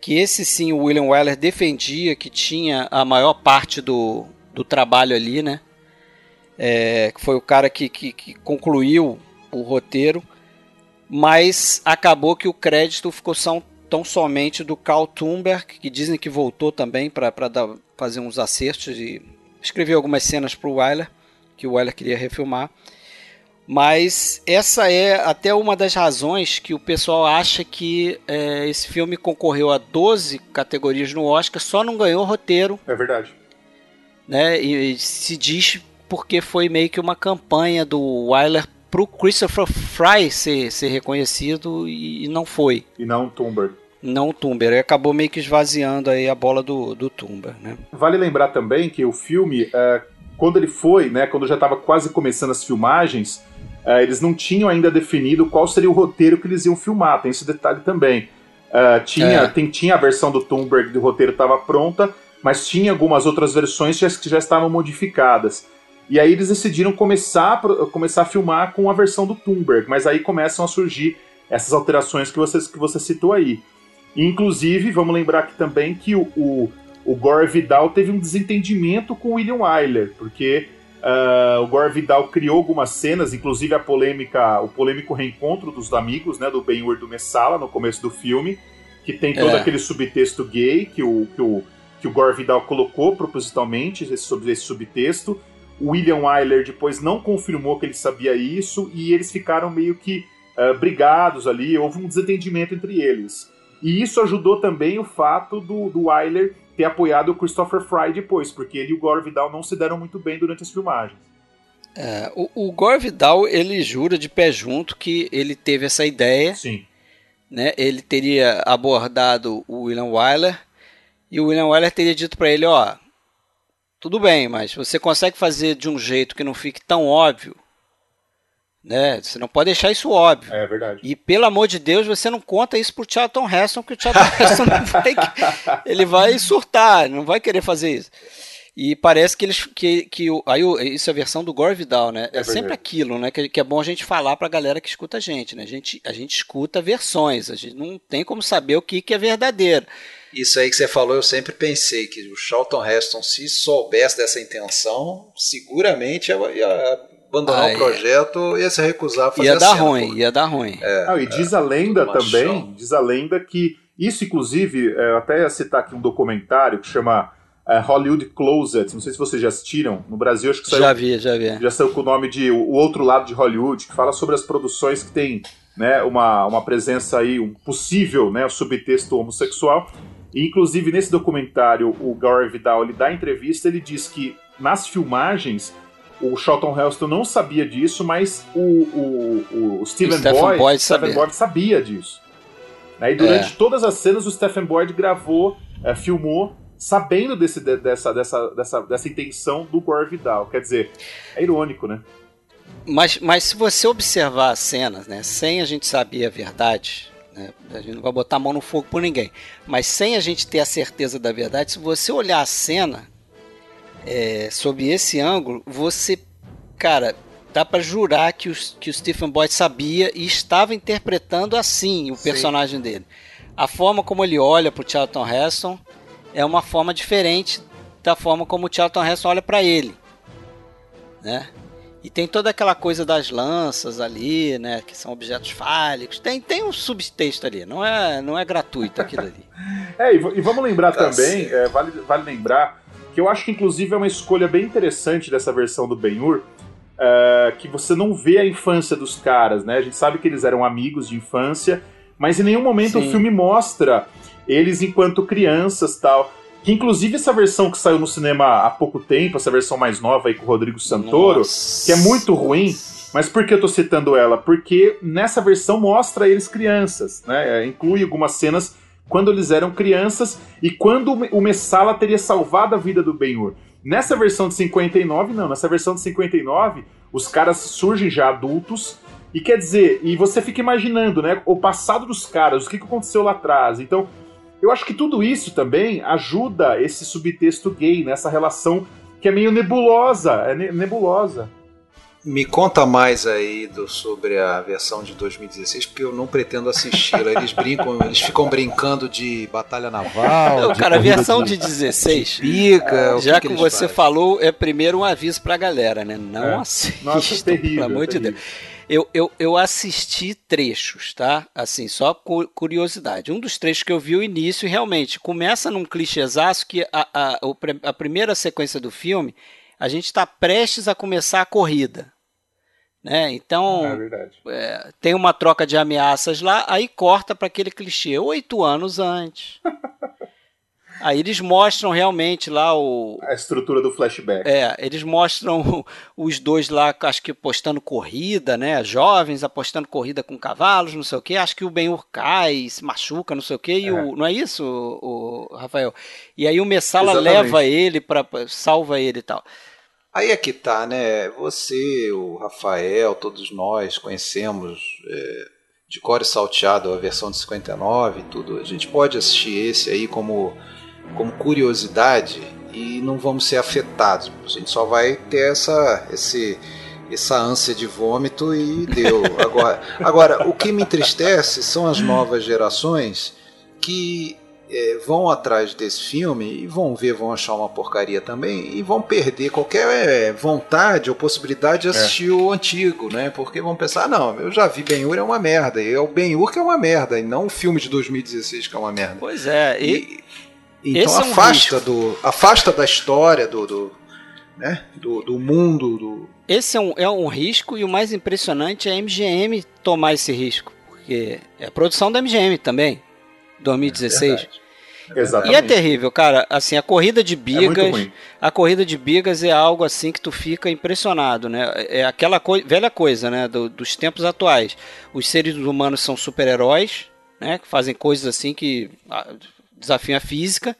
que esse sim o William Weller defendia que tinha a maior parte do, do trabalho ali, né? É, foi o cara que, que, que, concluiu o roteiro, mas acabou que o crédito ficou são, tão somente do Carl Thunberg, que dizem que voltou também para fazer uns acertos e escrever algumas cenas para o Weiler, que o Weiler queria refilmar. Mas essa é até uma das razões que o pessoal acha que é, esse filme concorreu a 12 categorias no Oscar, só não ganhou roteiro. É verdade. Né? E, e se diz porque foi meio que uma campanha do Wyler pro Christopher Fry ser, ser reconhecido e não foi. E não o Tumber. Não o Tumber. Ele acabou meio que esvaziando aí a bola do, do Tumber, né? Vale lembrar também que o filme, é, quando ele foi, né, quando já estava quase começando as filmagens, Uh, eles não tinham ainda definido qual seria o roteiro que eles iam filmar, tem esse detalhe também. Uh, tinha, é. tem, tinha a versão do Thunberg do roteiro estava pronta, mas tinha algumas outras versões que já estavam modificadas. E aí eles decidiram começar, começar a filmar com a versão do Thunberg, mas aí começam a surgir essas alterações que você, que você citou aí. E, inclusive, vamos lembrar aqui também que o, o, o Gore Vidal teve um desentendimento com o William Wyler, porque Uh, o Gore Vidal criou algumas cenas, inclusive a polêmica, o polêmico reencontro dos amigos, né, do Ben-Hur do Messala no começo do filme, que tem todo é. aquele subtexto gay que o, que o, que o Gore Vidal colocou propositalmente, esse, esse subtexto. William Wyler depois não confirmou que ele sabia isso e eles ficaram meio que uh, brigados ali, houve um desentendimento entre eles. E isso ajudou também o fato do, do Wyler ter apoiado o Christopher Fry depois, porque ele e o Gore Vidal não se deram muito bem durante as filmagens. É, o, o Gore Vidal ele jura de pé junto que ele teve essa ideia. Sim. Né? Ele teria abordado o William Wyler e o William Wyler teria dito para ele, ó, tudo bem, mas você consegue fazer de um jeito que não fique tão óbvio né? Você não pode deixar isso óbvio. É verdade. E pelo amor de Deus, você não conta isso pro Charlton Heston, que o Charlton Heston não vai, ele vai surtar, não vai querer fazer isso. E parece que eles que, que aí isso é a versão do Gore Vidal, né? É, é sempre aquilo, né? Que, que, é bom a gente falar pra galera que escuta a gente, né? A gente, a gente escuta versões, a gente não tem como saber o que, que é verdadeiro. Isso aí que você falou, eu sempre pensei que o Charlton Heston, se soubesse dessa intenção, seguramente ia, ia abandonar ah, o projeto, ia se recusar a fazer Ia dar ruim, ia dar ruim. É, ah, e diz a lenda também, diz a lenda que isso, inclusive, é, até ia citar aqui um documentário que chama é, Hollywood Closet, não sei se vocês já assistiram, no Brasil acho que saiu... Já vi, já vi. Já saiu com o nome de O Outro Lado de Hollywood, que fala sobre as produções que tem né, uma, uma presença aí, um possível né, subtexto homossexual. E, inclusive, nesse documentário, o Gore Vidal, ele dá entrevista, ele diz que nas filmagens o Charlton Heston não sabia disso, mas o, o, o Stephen, Boyd, Boyd, Stephen Boyd sabia disso. Né? E durante é. todas as cenas o Stephen Boyd gravou, é, filmou, sabendo desse, dessa, dessa, dessa, dessa intenção do Gore Vidal. Quer dizer, é irônico, né? Mas, mas se você observar as cenas, né, sem a gente saber a verdade, né, a gente não vai botar a mão no fogo por ninguém, mas sem a gente ter a certeza da verdade, se você olhar a cena, é, sob esse ângulo, você, cara, dá para jurar que o, que o Stephen Boyd sabia e estava interpretando assim o personagem Sim. dele. A forma como ele olha para o Charlton Heston é uma forma diferente da forma como o Charlton Heston olha para ele, né? E tem toda aquela coisa das lanças ali, né? Que são objetos fálicos. Tem, tem um subtexto ali, não é, não é gratuito aquilo ali. é, e, e vamos lembrar tá também, é, vale, vale lembrar que eu acho que inclusive é uma escolha bem interessante dessa versão do Ben-Hur, uh, que você não vê a infância dos caras, né? A gente sabe que eles eram amigos de infância, mas em nenhum momento Sim. o filme mostra eles enquanto crianças tal. Que inclusive essa versão que saiu no cinema há pouco tempo, essa versão mais nova aí com o Rodrigo Santoro, Nossa. que é muito ruim, mas por que eu tô citando ela? Porque nessa versão mostra eles crianças, né? É, Inclui algumas cenas quando eles eram crianças e quando o Me- o Messala teria salvado a vida do Ben-Hur. Nessa versão de 59, não. Nessa versão de 59, os caras surgem já adultos e quer dizer, e você fica imaginando, né? O passado dos caras, o que aconteceu lá atrás. Então, eu acho que tudo isso também ajuda esse subtexto gay, nessa relação que é meio nebulosa, é ne- nebulosa. Me conta mais aí do, sobre a versão de 2016, porque eu não pretendo assisti-la. Eles brincam, eles ficam brincando de batalha naval. Não, de cara, a versão de, de 16. pica. o Já que, que, você fazem? falou, é primeiro um aviso pra galera, né? Não É. assistam, Nossa, terrível. pelo amor de terrível. Deus. Eu, eu, eu assisti trechos, tá? Assim, só cu- curiosidade. Um dos trechos que eu vi o início, realmente, começa num clichêzaço que a, a, a primeira sequência do filme, a gente está prestes a começar a corrida. Né? Então, É é, tem uma troca de ameaças lá, aí corta para aquele clichê, oito anos antes. aí eles mostram realmente lá o, A estrutura do flashback. é, eles mostram os dois lá, acho que apostando corrida, né? Jovens apostando corrida com cavalos, não sei o quê. Acho que o Ben-Hur cai, se machuca, não sei o quê. E É. o, não é isso, o, o Rafael? E aí o Messala Exatamente. leva ele para salva ele e tal. Aí é que tá, né? Você, o Rafael, todos nós conhecemos é, de core salteado a versão de 59 e tudo. A gente pode assistir esse aí como, como curiosidade e não vamos ser afetados. A gente só vai ter essa, esse, essa ânsia de vômito e deu. Agora, agora, o que me entristece são as novas gerações que é, vão atrás desse filme e vão ver, vão achar uma porcaria também e vão perder qualquer é, vontade ou possibilidade de assistir o antigo, né? Porque vão pensar, "Ah, não, eu já vi Ben-Hur é uma merda, e é o Ben-Hur que é uma merda, e não o filme de 2016 que é uma merda. Pois é, e, E, então esse é um afasta do afasta da história do, do né? Do, do mundo do esse é um, é um risco e o mais impressionante é a MGM tomar esse risco. Porque é a produção da MGM também, 2016. Exatamente. E é terrível, cara. Assim, a corrida de É bigas, ruim. a corrida de bigas é algo assim que tu fica impressionado, né? É aquela coi velha coisa, né? do- dos tempos atuais. Os seres humanos são super-heróis, né? Que fazem coisas assim que desafiam a física.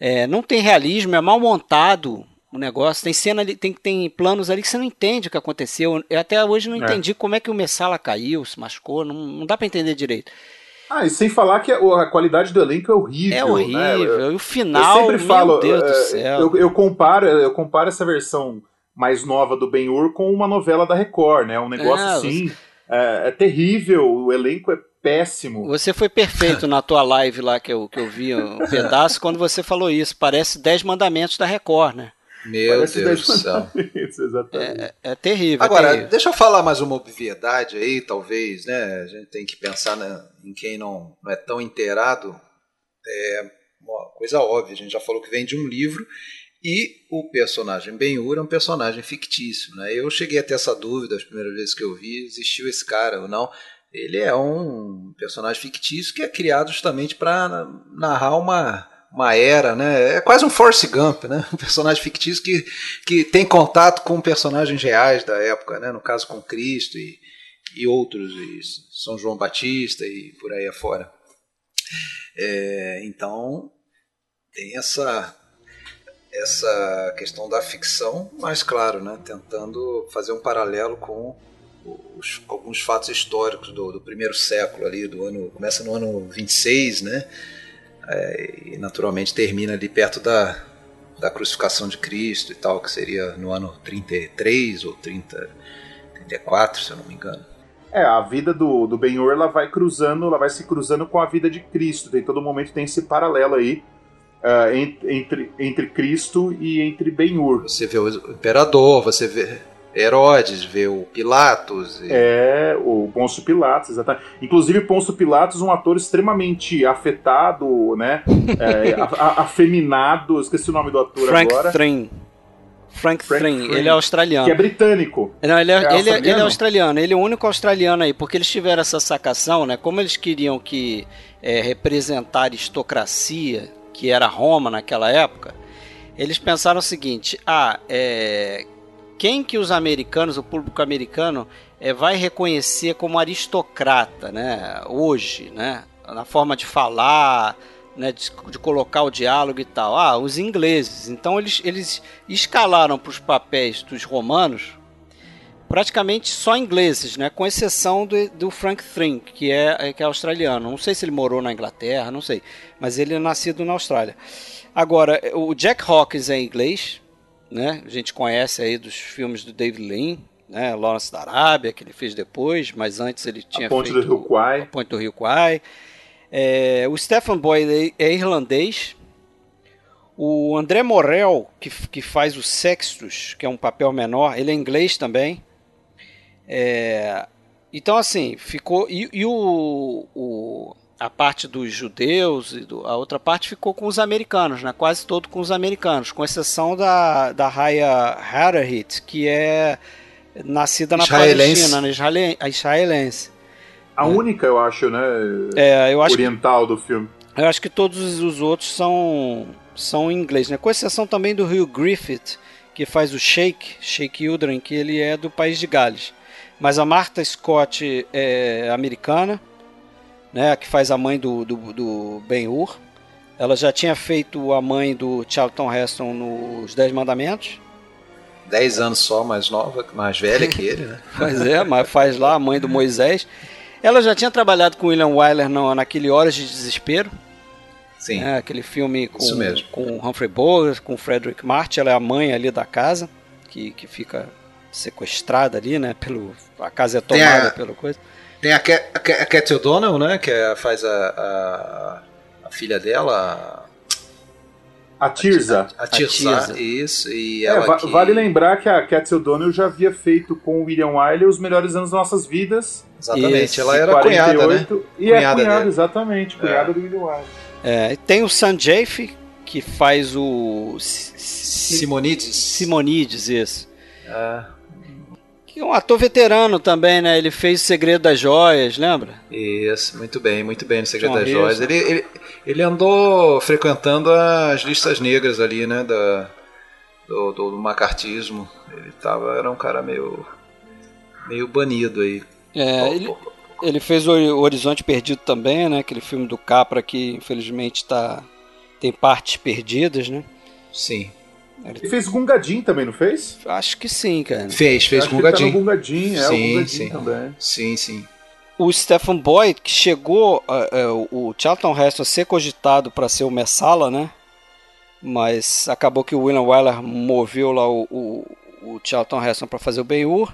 É, não tem realismo, é mal montado o negócio. Tem cena ali, tem, tem planos ali que você não entende o que aconteceu. Eu até hoje não É. entendi como é que o Messala caiu, se machucou. Não, não dá pra entender direito. Ah, e sem falar que a, qualidade do elenco é horrível. É né? horrível. E o Eu final, sempre falo, meu Deus do é, céu. Eu, eu comparo, eu comparo essa versão mais nova do Ben-Hur com uma novela da Record, né? Um negócio É, assim, é, é terrível, o elenco é péssimo. Você foi perfeito na tua live lá que eu, que eu vi um pedaço quando você falou isso. Parece 10 mandamentos da Record, né? meu Parece Deus dez do céu. mandamentos, Exatamente. É, é terrível. é Agora, terrível. deixa eu falar mais uma obviedade aí, talvez, né? A gente tem que pensar né, em quem não, não é tão inteirado. É uma coisa óbvia, a gente já falou que vem de um livro e o personagem Ben-Hur é um personagem fictício, né? Eu cheguei a ter essa dúvida as primeiras vezes que eu vi, existiu esse cara ou não. Ele é um personagem fictício que é criado justamente para narrar uma uma era, né? É quase um Force Gump, né? Um personagem fictício que, que tem contato com personagens reais da época, né? No caso com Cristo e, e outros, e São João Batista e por aí afora. É, então tem essa essa questão da ficção, mas claro, né? Tentando fazer um paralelo com os, alguns fatos históricos do, do primeiro século ali, do ano começa no ano 26, né? É, e naturalmente termina ali perto da, da crucificação de Cristo e tal, que seria no ano 33 ou 30, 34, se eu não me engano. É, a vida do, do Ben-Hur, ela vai cruzando, ela vai se cruzando com a vida de Cristo. Tem todo momento tem esse paralelo aí en- entre, entre Cristo e entre Ben-Hur. Você vê o imperador, você vê Herodes, vê o Pilatos. e- É, o Pôncio Pilatos, exatamente. Inclusive, Pôncio Pilatos, um ator extremamente afetado, né? É, afeminado, esqueci o nome do ator Frank agora. Trin. Frank, Frank Thring, ele é australiano. Que é britânico. Não, ele é, é ele, é, ele é australiano, ele é o único australiano aí, porque eles tiveram essa sacação, né? Como eles queriam que é, representar a aristocracia, que era Roma naquela época, eles pensaram o seguinte: ah, é, quem que os americanos, o público americano, é, vai reconhecer como aristocrata, né? Hoje, né? Na forma de falar, né? De, de colocar o diálogo e tal. Ah, os ingleses. Então eles, eles escalaram para os papéis dos romanos praticamente só ingleses, né? Com exceção do, do Frank Thring, que é, que é australiano. Não sei se ele morou na Inglaterra, não sei. Mas ele é nascido na Austrália. Agora, o Jack Hawkins é inglês, né? A gente conhece aí dos filmes do David Lean, né? Lawrence da Arábia, que ele fez depois, mas antes ele tinha a Ponte feito do Rio Kwai. A Ponte do Rio Kwai. É, o Stephen Boyd é irlandês. O André Morel, que, que faz o Sextus, que é um papel menor, ele é inglês também. É, então, assim, ficou. E, e o, o, a parte dos judeus e do, a outra parte ficou com os americanos, né? quase todo com os americanos, com exceção da, da Raya Harahit, que é nascida na Palestina, na israelense. israelense. A é. única, eu acho, né? É, eu acho oriental que, do filme. Eu acho que todos os outros são, são em inglês, né? com exceção também do Hugh Griffith, que faz o Shake, Shake Udren, que ele é do país de Gales. Mas a Martha Scott é americana né, que faz a mãe do, do, do Ben-Hur. Ela já tinha feito a mãe do Charlton Heston nos Dez Mandamentos. Dez anos só, mais nova, mais velha que ele, né? pois é, mas faz lá a mãe do Moisés. Ela já tinha trabalhado com William Wyler no, naquele Horas de Desespero. Sim. Né, aquele filme com, com Humphrey Bogart, com Frederick Martin. Ela é a mãe ali da casa, que, que fica sequestrada ali, né? Pelo, a casa é tomada a... pelo coisa. Tem a, Cat, a Cat O'Donnell, né? Que é, faz a, a, a, filha dela. A Tirza. A, a, Tirza, isso. E é, va que... Vale lembrar que a Cat O'Donnell já havia feito com o William Wyler os melhores anos das nossas vidas. Exatamente, isso. ela era 48, cunhada, né? E é cunhada é cunhada, dele. exatamente, cunhada é. do William Wyler. É, tem o Sanjay, que faz o... Simonides. Simonides, isso. É. Que é um ator veterano também, né? Ele fez O Segredo das Joias, lembra? Isso, muito bem, muito bem no Segredo John das Joias. Ele, ele, ele, andou frequentando as listas negras ali, né? Da, do, do, do macartismo. Ele tava, era um cara meio, meio banido aí. É, ele, ele fez o Horizonte Perdido também, né? Aquele filme do Capra que infelizmente tá, tem partes perdidas, né? Sim. Ele fez Gungadin também, não fez? Acho que sim, cara. Fez, fez Gungadin. Tá Gungadin, é sim, o Gungadin sim. também. Sim, sim. O Stephen Boyd, que chegou, uh, uh, o Charlton Heston a ser cogitado para ser o Messala, né? Mas acabou que o William Wyler moveu lá o, o, o Charlton Heston para fazer o Ben-Hur.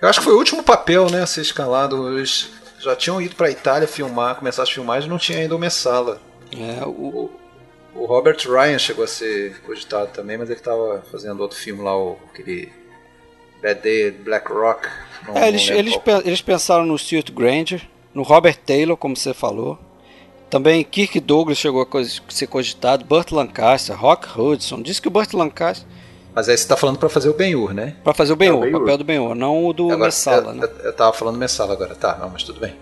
Eu acho que foi o último papel, né, a ser escalado. Eles já tinham ido para a Itália filmar, começar as filmagens, não tinha ainda o Messala. É, o, o Robert Ryan chegou a ser cogitado também, mas ele estava fazendo outro filme lá, o, aquele Bad Day Black Rock. Não, é, eles, eles, eles pensaram no Stuart Granger, no Robert Taylor, como você falou. Também Kirk Douglas chegou a ser cogitado, Burt Lancaster, Rock Hudson. Diz que o Burt Lancaster. Mas aí você está falando para fazer o Ben-Hur, né? Para fazer o Ben-Hur, é o, papel do Ben-Hur, não o do agora, Messala, eu, né? Eu, eu tava falando Messala agora, tá, não, mas tudo bem.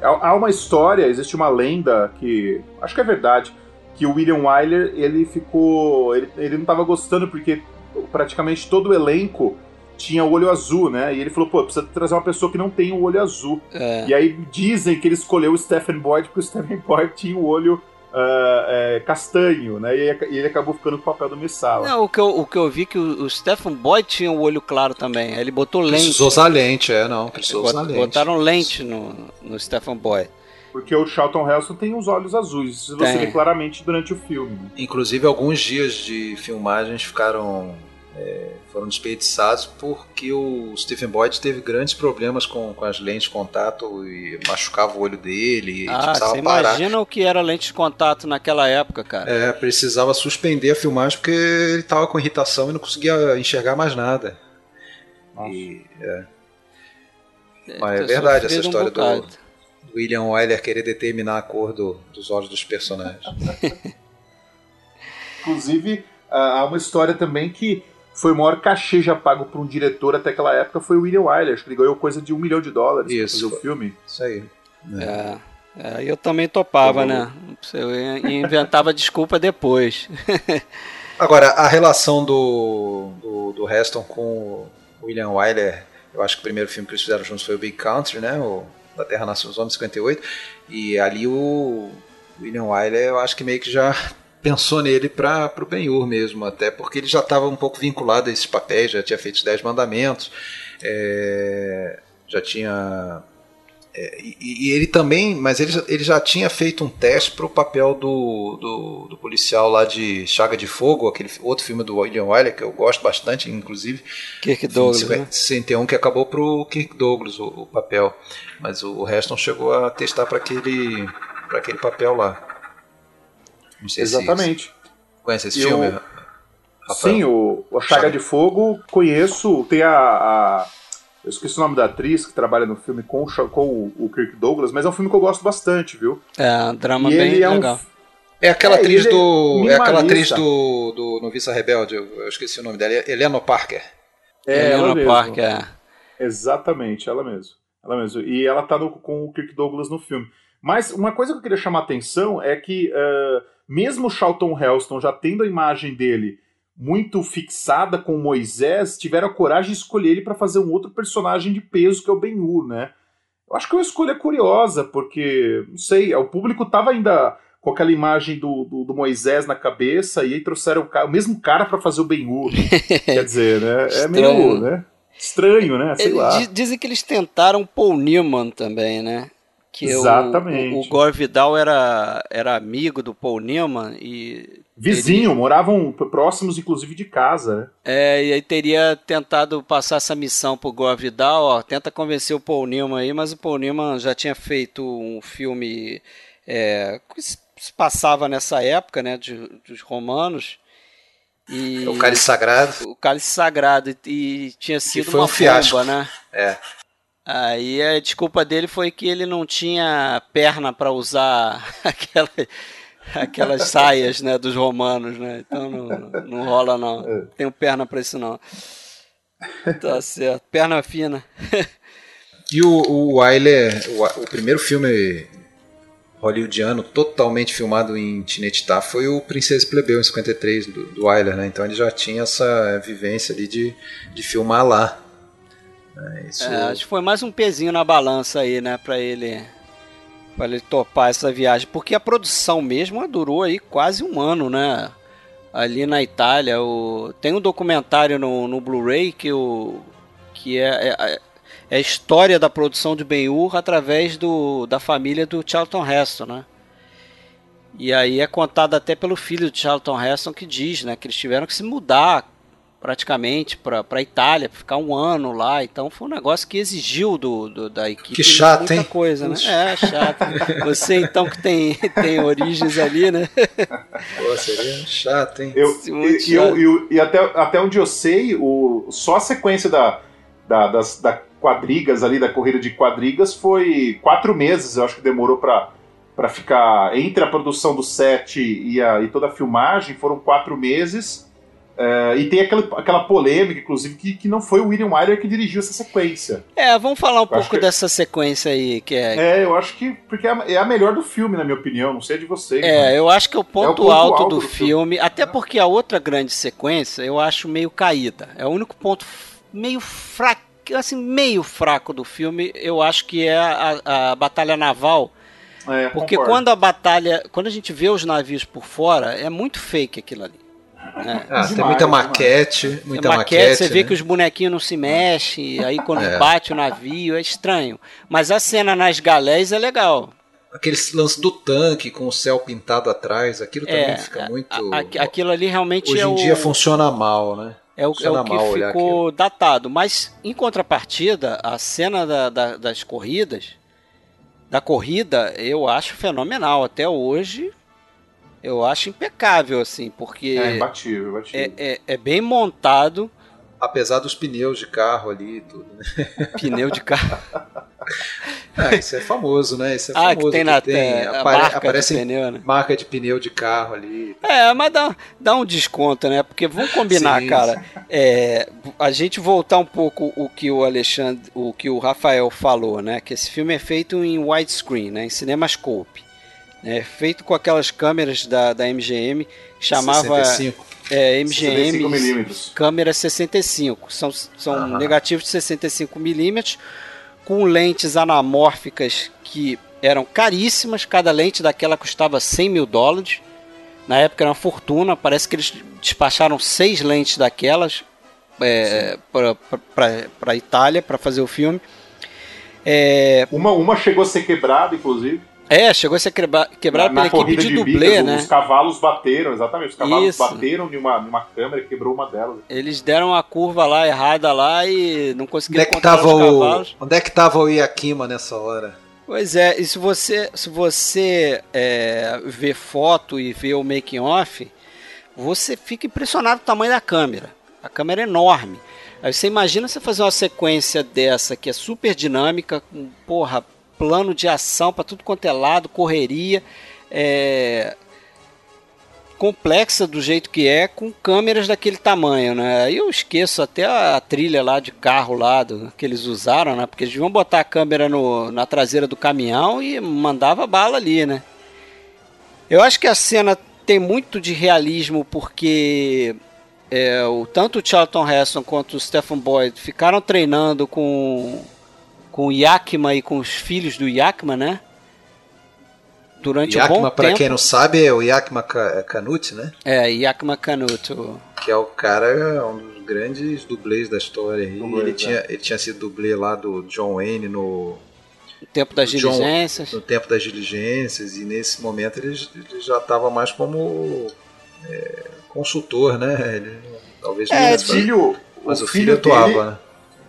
Há uma história, existe uma lenda que acho que é verdade, que o William Wyler ele ficou. Ele, ele não estava gostando porque praticamente todo o elenco tinha o olho azul, né? E ele falou, pô, precisa trazer uma pessoa que não tem o olho azul. É. E aí dizem que ele escolheu o Stephen Boyd porque o Stephen Boyd tinha o olho uh, é, castanho, né? E, ele acabou ficando com o papel do Missala. Não, o que eu, o que eu vi que o, o Stephen Boyd tinha o olho claro também. Ele botou lente. Precisou usar lente, é, não. Precisou usar lente. Botaram lente no, no Stephen Boyd. Porque o Charlton Heston tem os olhos azuis, isso você vê claramente durante o filme. Inclusive, alguns dias de filmagens ficaram. É, foram desperdiçados porque o Stephen Boyd teve grandes problemas com, com as lentes de contato e machucava o olho dele. Ah, você imagina o que era lente de contato naquela época, cara. É, precisava suspender a filmagem porque ele estava com irritação e não conseguia enxergar mais nada. Nossa. E, é. Mas é verdade essa história um do William Wyler querer determinar a cor do, dos olhos dos personagens. Inclusive, há uma história também que foi o maior cachê já pago por um diretor até aquela época foi o William Wyler. Acho que ele ganhou coisa de um milhão de dólares Isso, pra fazer foi. o filme. Isso aí. É, é, eu também topava, Tá né? Eu inventava desculpa depois. Agora, a relação do, do, do Heston com o William Wyler, eu acho que o primeiro filme que eles fizeram juntos foi o Big Country, né? O Da Terra Nasce os Homens, 58. E ali o William Wyler, eu acho que meio que já pensou nele para o Ben-Hur mesmo, até porque ele já estava um pouco vinculado a esses papéis, já tinha feito os Dez Mandamentos, é, já tinha... é, e, e ele também, mas ele, já- ele já tinha feito um teste para o papel do, do, do policial lá de Chaga de Fogo, aquele outro filme do William Wyler, que eu gosto bastante, inclusive, Kirk Douglas, de né? 61 que acabou pro Kirk Douglas o, o papel, mas o, o Heston chegou a testar para aquele para aquele papel lá. Não sei se Exatamente. conhece esse E filme. o- Rafael? Sim, o, o Chaga Chaga. de Fogo, conheço. Tem a, a- Eu esqueci o nome da atriz que trabalha no filme com, com o, Kirk Douglas, mas é um filme que eu gosto bastante, viu? É, um drama e bem é um. legal. É aquela É, atriz é do é aquela atriz do, do Noviça Rebelde, eu, eu esqueci o nome dela, Helena Parker. É, ela Helena mesmo. Park, é. Exatamente, ela mesmo. Ela mesmo. E ela tá no- com o Kirk Douglas no filme. Mas uma coisa que eu queria chamar a atenção é que, eh, mesmo o Charlton Heston já tendo a imagem dele muito fixada com Moisés, tiveram a coragem de escolher ele para fazer um outro personagem de peso, que é o Ben-Hur, né? Eu acho que é uma escolha curiosa, porque, não sei, o público tava ainda com aquela imagem do, do, do Moisés na cabeça, e aí trouxeram o, o mesmo cara para fazer o Ben-Hur. Quer dizer, né? É meio, Estranho. né? Estranho, né? Sei lá. di- Dizem que eles tentaram Paul Newman também, né? Que o- Exatamente. O, o Gore Vidal era, era amigo do Paul Newman e, Vizinho, moravam p- próximos, inclusive, de casa, né? é, e aí teria tentado passar essa missão pro Gore Vidal, ó, tenta convencer o Paul Newman aí, mas o Paul Newman já tinha feito um filme é, que se se passava nessa época, né, de- dos romanos. E O Cálice Sagrado. o cálice sagrado e, e tinha sido foi uma um fiasco. bomba, né? É. Aí a desculpa dele foi que ele não tinha perna para usar aquela, aquelas saias, né, dos romanos, né? Então não, não rola não. Não tenho perna para isso não. Tá certo. Perna fina. E o, o Wyler, o, o primeiro filme hollywoodiano totalmente filmado em Tinetitá foi o Princesa Plebeu, em 53, do, do Wyler, né? Então ele já tinha essa vivência ali de, de filmar lá. É, isso, É, acho que foi mais um pezinho na balança aí, né, para ele para ele topar essa viagem, porque a produção mesmo durou aí quase um ano, né? Ali na Itália, o... tem um documentário no, no Blu-ray que o que é, é, é a história da produção de Ben-Hur através do, da família do Charlton Heston, né? E aí é contado até pelo filho de Charlton Heston que diz, né, que eles tiveram que se mudar praticamente para a Itália, pra ficar um ano lá. Então foi um negócio que exigiu do, do- da equipe Que chato, muita hein? coisa, né? É, chato. Você então que tem, tem origens ali, né? Pô, seria chato, hein? Eu, muito e, e eu- eu- e até, até onde eu sei, o, só a sequência da, da, das da quadrigas ali, da corrida de quadrigas, foi quatro meses, eu acho que demorou pra para ficar entre a produção do set e, a, e toda a filmagem, foram quatro meses. É, e tem aquela, aquela polêmica, inclusive, que, que não foi o William Wyler que dirigiu essa sequência. É, vamos falar um acho pouco que- dessa sequência aí, que é. É, eu acho que. Porque é a, é melhor do filme, na minha opinião. Não sei de vocês. É, eu acho que é o ponto, ponto alto, alto do, do filme, filme. até porque a outra grande sequência eu acho meio caída. É o único ponto meio fraco, assim, meio fraco do filme, eu acho que é a, a batalha naval. É, Porque concordo. quando a batalha, quando a gente vê os navios por fora, é muito fake aquilo ali. Né? Ah, tem muita demais. maquete, muita É maquete. você vê né? que os bonequinhos não se mexem, aí quando É. bate o navio é estranho. Mas a cena nas galés é legal. Aquele lance do tanque com o céu pintado atrás, aquilo também É, fica a- muito. a- aquilo ali realmente Hoje é em o, dia funciona mal, né? é o, é o que ficou datado. Mas em contrapartida, a cena da- da- das corridas, da corrida, eu acho fenomenal. Até hoje, eu acho impecável, assim, porque É imbatível, imbatível. é, é- é bem montado. Apesar dos pneus de carro ali e tudo, né? pneu de carro. Ah, isso é famoso, né? Isso é ah, famoso. que tem na que tem, a apare, marca aparece de pneu, né? marca de pneu de carro ali. É, mas dá, dá um desconto, né? Porque vamos combinar, Sim. cara. É, a gente voltar um pouco o que o Alexandre, o que o Rafael falou, né? Que esse filme é feito em widescreen, né? Em CinemaScope. Né? Feito com aquelas câmeras da, da MGM, chamava 65. é, 65 MGM milímetros. câmera 65. São, são Aham. negativos de 65 milímetros com lentes anamórficas que eram caríssimas. Cada lente daquela custava 100 mil dólares. Na época era uma fortuna. Parece que eles despacharam seis lentes daquelas é, para a Itália para fazer o filme. É, Uma, uma chegou a ser quebrada, inclusive. É, chegou a ser quebra, quebrado na, pela na equipe corrida de, de, dublê, né? Os cavalos bateram, exatamente. Os cavalos Isso. bateram em uma, numa câmera e quebrou uma delas. Eles deram a curva lá errada lá e não Onde conseguiram é que tava os o, cavalos. onde é que tava o Yakima nessa hora? Pois é, e se você, se você é, vê foto e vê o making off, você fica impressionado com o tamanho da câmera. A câmera é enorme. Aí você imagina você fazer uma sequência dessa que é super dinâmica, com porra, plano de ação para tudo quanto é lado, correria, é, complexa do jeito que é, com câmeras daquele tamanho, né? Aí eu esqueço até a trilha lá de carro lá do, que eles usaram, né? Porque eles deviam botar a câmera no, na traseira do caminhão e mandava bala ali, né? Eu acho que a cena tem muito de realismo porque é, o, tanto o Charlton Heston quanto o Stephen Boyd ficaram treinando com, com o Yakima e com os filhos do Yakima, né? Durante um bom Yakima, para tempo. quem não sabe, é o Yakima Ka- Canute, né? É, Yakima Canuto. Que é o cara, um dos grandes dublês da história. aí. Dublês, ele, é. tinha, ele tinha sido dublê lá do John Wayne no, O tempo das John- diligências. no tempo das diligências e nesse momento ele, ele já estava mais como é, consultor, né? Ele, talvez É, filho, mas o filho filho atuava, dele, né?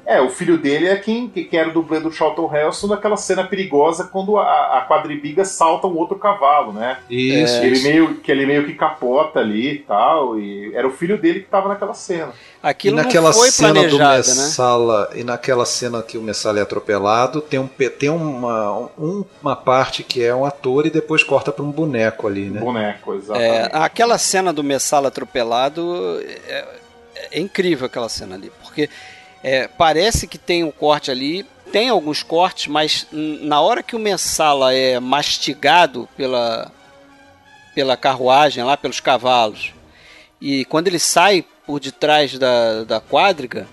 É, o filho dele é quem, que que era o dublê do Charlton Heston naquela cena perigosa quando a, a quadribiga salta um outro cavalo, né? Isso, Que ele, isso. meio, que ele meio que capota ali e tal. E era o filho dele que tava naquela cena. E Aquilo naquela não foi cena do né? Messala, e naquela cena que o Messala é atropelado, tem, um, tem uma, um- uma parte que é um ator e depois corta para um boneco ali, né? Boneco, exatamente. É, aquela cena do Messala atropelado é, é incrível aquela cena ali, porque é, parece que tem um corte ali, tem alguns cortes, mas na hora que o Messala é mastigado pela, pela carruagem lá, pelos cavalos, e quando ele sai por detrás da, da quadriga,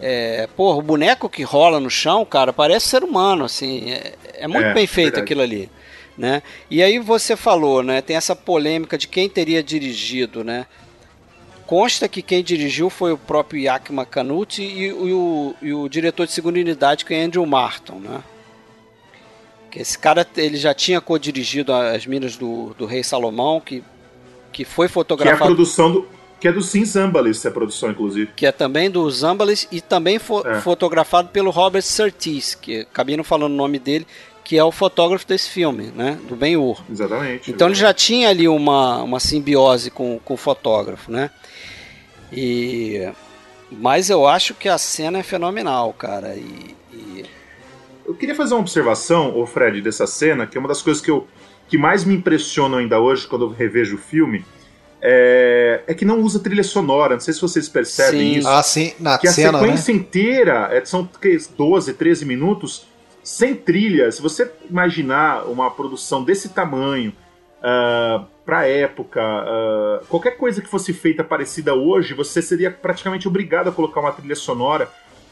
é, porra, o boneco que rola no chão, cara, parece ser humano, assim, é, é muito É, bem feito verdade. aquilo ali, né? E aí você falou, né, tem essa polêmica de quem teria dirigido, né? Consta que quem dirigiu foi o próprio Yakima Canute e, o, e o diretor de segunda unidade, que é Andrew Martin, né? Que esse cara, ele já tinha co-dirigido as Minas do, do Rei Salomão, que, que foi Que é a fotografado produção do. Que é do Sim Zambalis, essa produção, inclusive. que é também do Zambalis e também fo É. fotografado pelo Robert Surtees, que acabei não falando o nome dele, que é o fotógrafo desse filme, né, do Ben-Hur. Exatamente. Então ele já tinha ali uma, uma simbiose com, com o fotógrafo, né? E mas eu acho que a cena é fenomenal, cara. E, e- Eu queria fazer uma observação, ô Fred, dessa cena, que é uma das coisas que, eu, que mais me impressionam ainda hoje quando eu revejo o filme, é, é que não usa trilha sonora. Não sei se vocês percebem Sim. isso. Ah, sim, na que a cena, né? sequência inteira é, são que, 12, 13 minutos sem trilha. Se você imaginar uma produção desse tamanho ah, pra época, ah, qualquer coisa que fosse feita parecida hoje, você seria praticamente obrigado a colocar uma trilha sonora,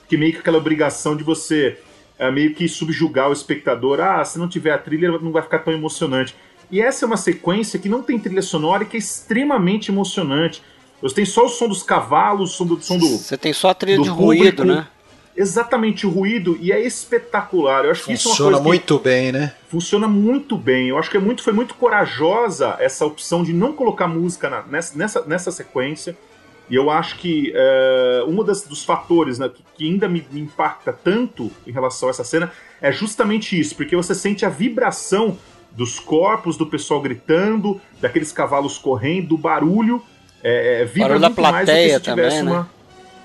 que meio que aquela obrigação de você ah, meio que subjugar o espectador. Ah, se não tiver a trilha, não vai ficar tão emocionante. E essa é uma sequência que não tem trilha sonora e que é extremamente emocionante. Você tem só o som dos cavalos, o som do, som do, você tem só a trilha de ruído, público. né? Exatamente o ruído e é espetacular. Eu acho que isso é uma Funciona coisa que muito bem, né? funciona muito bem. Eu acho que é muito, foi muito corajosa essa opção de não colocar música na- nessa, nessa, nessa sequência. E eu acho que é, um das, dos fatores né, que, que ainda me, me impacta tanto em relação a essa cena é justamente isso, porque você sente a vibração dos corpos, do pessoal gritando, daqueles cavalos correndo, do barulho. É, é, vibra Barulho da muito mais do que plateia se tivesse também, né? uma.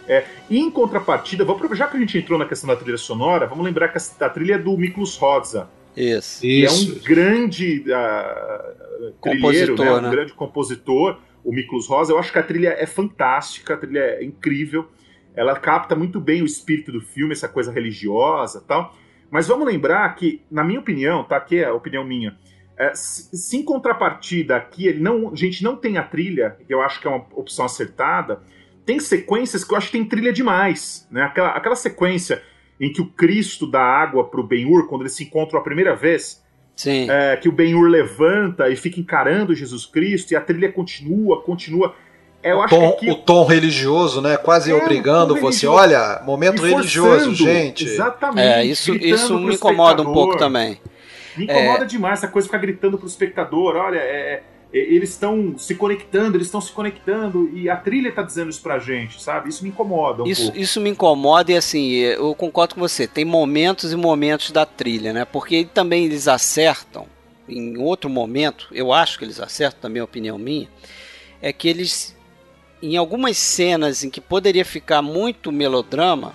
É, e em contrapartida, vou, já que a gente entrou na questão da trilha sonora, vamos lembrar que a, a trilha é do Miklos Rosa. Isso. Que é um grande uh, trilheiro, né? um né? grande compositor, o Miklos Rosa. Eu acho que a trilha é fantástica, a trilha é incrível. Ela capta muito bem o espírito do filme, essa coisa religiosa tal. Mas vamos lembrar que, na minha opinião, tá? Aqui é a opinião minha. É, se em contrapartida aqui ele não, a gente não tem a trilha, que eu acho que é uma opção acertada, tem sequências que eu acho que tem trilha demais. Né? Aquela, aquela sequência em que o Cristo dá água para o Ben-Hur, quando eles se encontram a primeira vez, é, que o Ben-Hur levanta e fica encarando Jesus Cristo, e a trilha continua, continua. É, o, tom, aqui... o, tom, religioso, né? Quase é, obrigando você. Olha, momento religioso, gente. Exatamente. É, isso, isso me incomoda um pouco também. Me incomoda é... demais essa coisa de ficar gritando pro espectador: olha, é, é, eles estão se conectando, eles estão se conectando e a trilha está dizendo isso pra gente, sabe? Isso me incomoda um isso, pouco. Isso me incomoda e assim, eu concordo com você, tem momentos e momentos da trilha, né? Porque também eles acertam, em outro momento, eu acho que eles acertam, também é opinião minha, é que eles, em algumas cenas em que poderia ficar muito melodrama,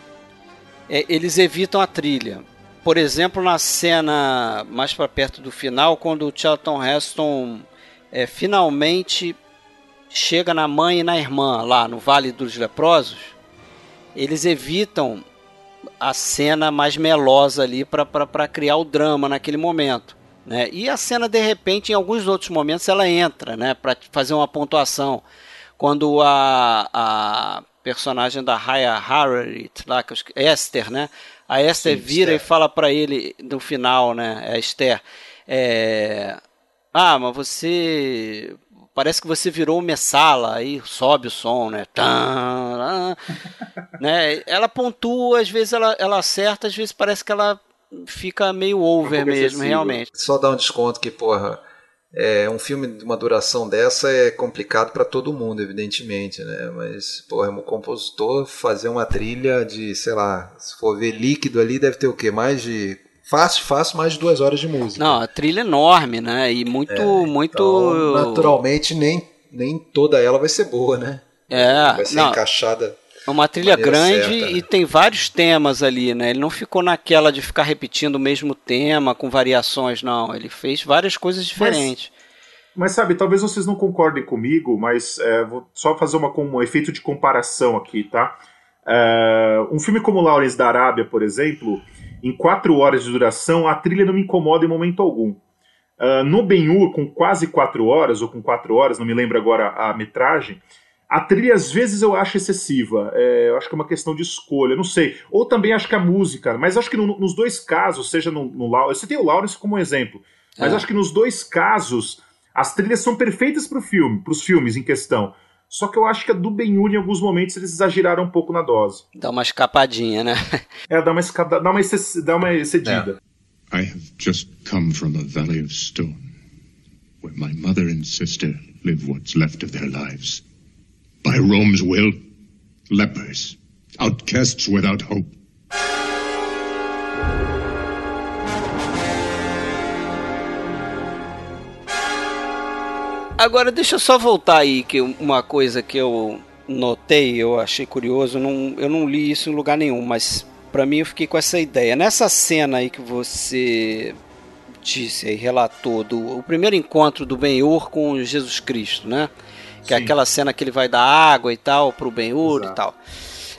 é, eles evitam a trilha. Por exemplo, na cena mais para perto do final, quando o Charlton Heston é, finalmente chega na mãe e na irmã lá no Vale dos Leprosos, eles evitam a cena mais melosa ali para criar o drama naquele momento. Né? E a cena, de repente, em alguns outros momentos, ela entra né? para fazer uma pontuação. Quando a, a personagem da Raya Harriet, lá, Esther, né? a Esther Sim, vira Esther. e fala para ele no final, né? a Esther, é, ah, mas você. Parece que você virou Messala, aí sobe o som, né? Tã, né? Ela pontua, às vezes ela, ela acerta, às vezes parece que ela fica meio over mesmo, realmente. Só dá um desconto que, porra, é, um filme de uma duração dessa é complicado para todo mundo, evidentemente, né? Mas, porra, um compositor fazer uma trilha de, sei lá, se for ver líquido ali, deve ter o quê? Mais de Fácil, fácil, mais de duas horas de música. Não, a trilha é enorme, né? E muito, é, muito. Então, naturalmente, nem, nem toda ela vai ser boa, né? É. Vai ser não, encaixada. É uma trilha grande certa, né? e tem vários temas ali, né? Ele não ficou naquela de ficar repetindo o mesmo tema com variações, não. Ele fez várias coisas diferentes. Mas, mas sabe, talvez vocês não concordem comigo, mas é, vou só fazer uma, um efeito de comparação aqui, tá? É, um filme como Lawrence da Arábia, por exemplo, em quatro horas de duração, a trilha não me incomoda em momento algum. Uh, no Ben-Hur, com quase quatro horas, ou com quatro horas, não me lembro agora a metragem, a trilha às vezes eu acho excessiva. É, eu acho que é uma questão de escolha, não sei. Ou também acho que a música, mas acho que no, nos dois casos, seja no, no Lawrence, você tem o Lawrence como exemplo, mas é. acho que nos dois casos as trilhas são perfeitas para o filme, para os filmes em questão. Só que eu acho que a do Ben-Hur, em alguns momentos, eles exageraram um pouco na dose. Dá uma escapadinha, né? é, dá uma, escada, dá uma, dá uma excedida. I have just come from a valley of stone, where my mother and sister live what's left of their lives. By Rome's will, lepers, outcasts without hope. Agora deixa eu só voltar aí que uma coisa que eu notei, eu achei curioso, não, eu não li isso em lugar nenhum, mas para mim eu fiquei com essa ideia. Nessa cena aí que você disse aí, relatou do o primeiro encontro do Ben-Hur com Jesus Cristo, né? Que é Sim. é aquela cena que ele vai dar água e tal pro Ben-Hur e tal.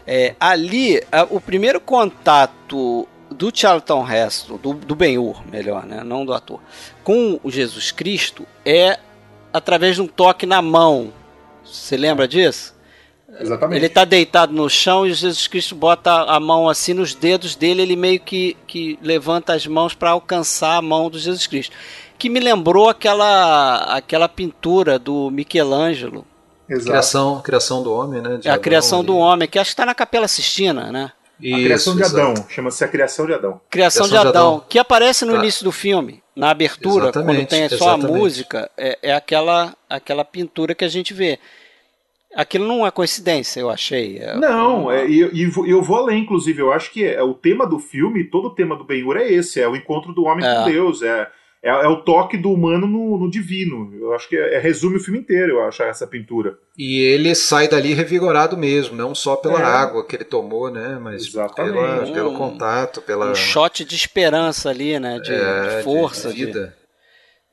É, ali, a, o primeiro contato do Charlton Heston, do, do Ben-Hur, melhor, né? Não do ator, com o Jesus Cristo é através de um toque na mão. Você lembra disso? Exatamente. Ele está deitado no chão e Jesus Cristo bota a mão assim nos dedos dele, ele meio que, que levanta as mãos para alcançar a mão do Jesus Cristo. Que me lembrou aquela, aquela pintura do Michelangelo. Exato. Criação, criação do homem, né? é a criação do homem, que acho que está na Capela Sistina, né? Isso, a criação de Adão, chama-se a criação de Adão. Criação, criação de, Adão, de, Adão, que aparece no tá. início do filme na abertura, exatamente, quando tem só exatamente. a música, é, é, aquela, aquela pintura que a gente vê. Aquilo não é coincidência, eu achei. É não, é, e, e eu vou além, inclusive. Eu acho que é, o tema do filme, todo o tema do Ben-Hur é esse: é o encontro do homem com é. Deus. É, é, é, o toque do humano no, no divino. Eu acho que é, é, resume o filme inteiro, eu acho, essa pintura. E ele sai dali revigorado mesmo, não só pela é. água que ele tomou, né? Mas pela, um, pelo contato, pela. Um shot de esperança ali, né? De, de força. De, de vida.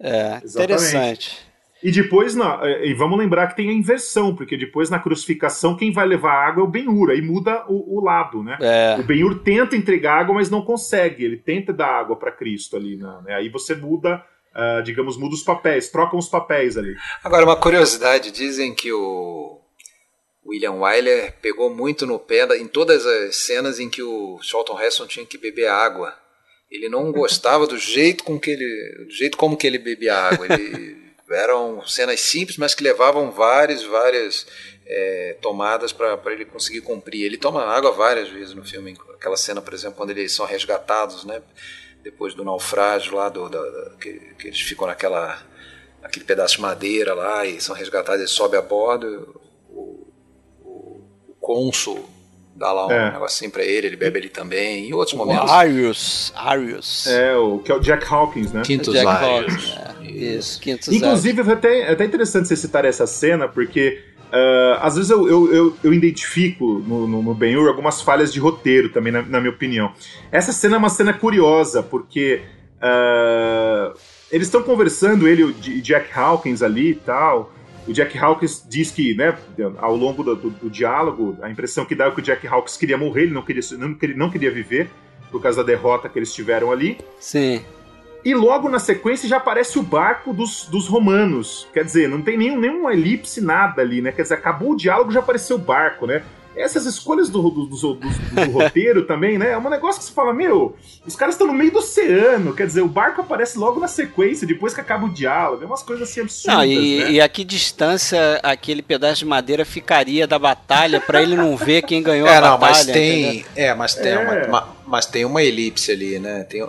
De... É, interessante. E depois, na, é, e vamos lembrar que tem a inversão, porque depois na crucificação quem vai levar água é o Ben-Hur, aí muda o, o lado, né? É. O Ben-Hur tenta entregar água, mas não consegue, ele tenta dar água para Cristo ali, né? Aí você muda, uh, digamos, muda os papéis, trocam os papéis ali. Agora, uma curiosidade, dizem que o William Wyler pegou muito no pé em todas as cenas em que o Charlton Heston tinha que beber água. Ele não gostava do jeito com que ele, do jeito como que ele bebia água. Ele eram cenas simples, mas que levavam várias, várias é, tomadas para ele conseguir cumprir. Ele toma água várias vezes no filme, aquela cena, por exemplo, quando eles são resgatados, né? Depois do naufrágio lá, do, que, que, eles ficam naquela aquele pedaço de madeira lá e são resgatados, ele sobe a bordo, o, o, o cônsul dá lá um é. negocinho pra ele, ele bebe ali também, em outros momentos. Arius, Arius. É, o, que é o Jack Hawkins, né? Quintus Jack Arius. Hawkins, é. Isso, Quintus Inclusive, é até, é até interessante você citar essa cena, porque uh, às vezes eu, eu, eu, eu identifico no, no, no Ben-Hur algumas falhas de roteiro também, na, na, minha opinião. Essa cena é uma cena curiosa, porque uh, eles estão conversando, ele e Jack Hawkins ali e tal, o Jack Hawkins diz que, né, ao longo do, do, do, diálogo, a impressão que dá é que o Jack Hawkins queria morrer, ele não queria, não, não queria viver por causa da derrota que eles tiveram ali. Sim. E logo na sequência já aparece o barco dos, dos romanos. Quer dizer, não tem nenhum, nenhuma elipse, nada ali, né? Quer dizer, acabou o diálogo já apareceu o barco, né? Essas escolhas do, do, do, do roteiro também, né? É um negócio que você fala, meu, os caras estão no meio do oceano, quer dizer, o barco aparece logo na sequência, depois que acaba o diálogo, é umas coisas assim absurdas. Não, e, né? e a que distância aquele pedaço de madeira ficaria da batalha para ele não ver quem ganhou é, a não, batalha? Mas tem, é, mas tem, é. Uma, uma, mas tem uma elipse ali, né? Tem, uh,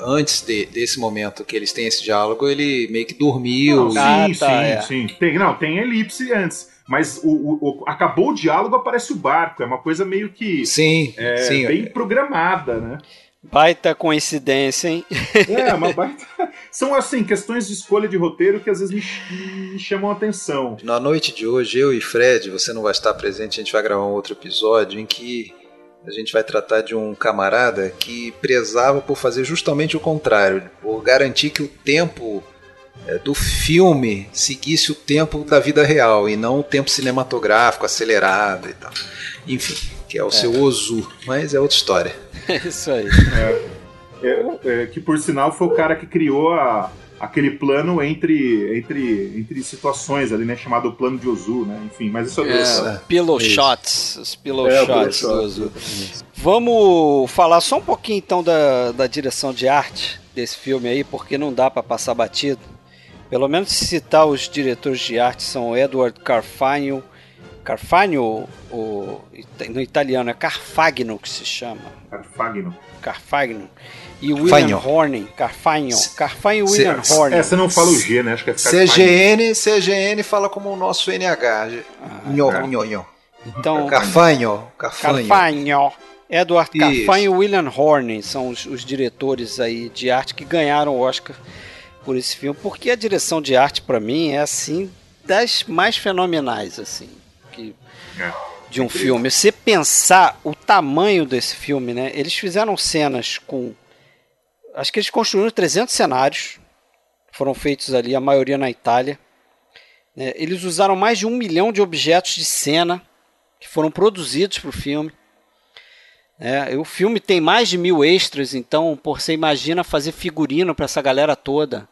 antes de, desse momento que eles têm esse diálogo, ele meio que dormiu. Não, ah, sim, tá, sim, é. sim. Tem, não, tem elipse antes mas o, o, o, acabou o diálogo, aparece o barco. É uma coisa meio que. Sim, é, sim. Bem programada, né? Baita coincidência, hein? É, uma baita. São, assim, questões de escolha de roteiro que às vezes me, me, chamam a atenção. Na noite de hoje, eu e Fred, você não vai estar presente, a gente vai gravar um outro episódio em que a gente vai tratar de um camarada que prezava por fazer justamente o contrário, por garantir que o tempo do filme seguisse o tempo da vida real e não o tempo cinematográfico acelerado e tal. Enfim, que é o é. seu Ozu, mas é outra história. É isso aí. É, é, é, que por sinal foi o cara que criou a, aquele plano entre, entre, entre situações ali, né? Chamado plano de Ozu, né? Enfim, mas isso é. é pillow shots. Os pillow é, shots do Ozu. Vamos falar só um pouquinho então da, da direção de arte desse filme aí, porque não dá para passar batido. Pelo menos citar os diretores de arte são Edward Carfagno, Carfagno, o, no italiano é Carfagno que se chama. Carfagno. Carfagno. E William Horning, Carfagno. Carfagno e William Horning. É, você não fala o G, né? Acho que é CGN, CGN fala como o nosso NH. Ah, nho, é. nho, nho. Então, Carfagno. Carfagno. Carfagno. Edward Carfagno e William Horning são os, os diretores aí de arte que ganharam o Oscar por esse filme, porque a direção de arte para mim é assim das mais fenomenais assim que é, de um incrível. filme. Você pensar o tamanho desse filme, né? Eles fizeram cenas com acho que eles construíram 300 cenários, foram feitos ali a maioria na Itália. Né? Eles usaram mais de um milhão de objetos de cena que foram produzidos para o filme. É, o filme tem mais de mil extras, então por você imagina fazer figurino para essa galera toda.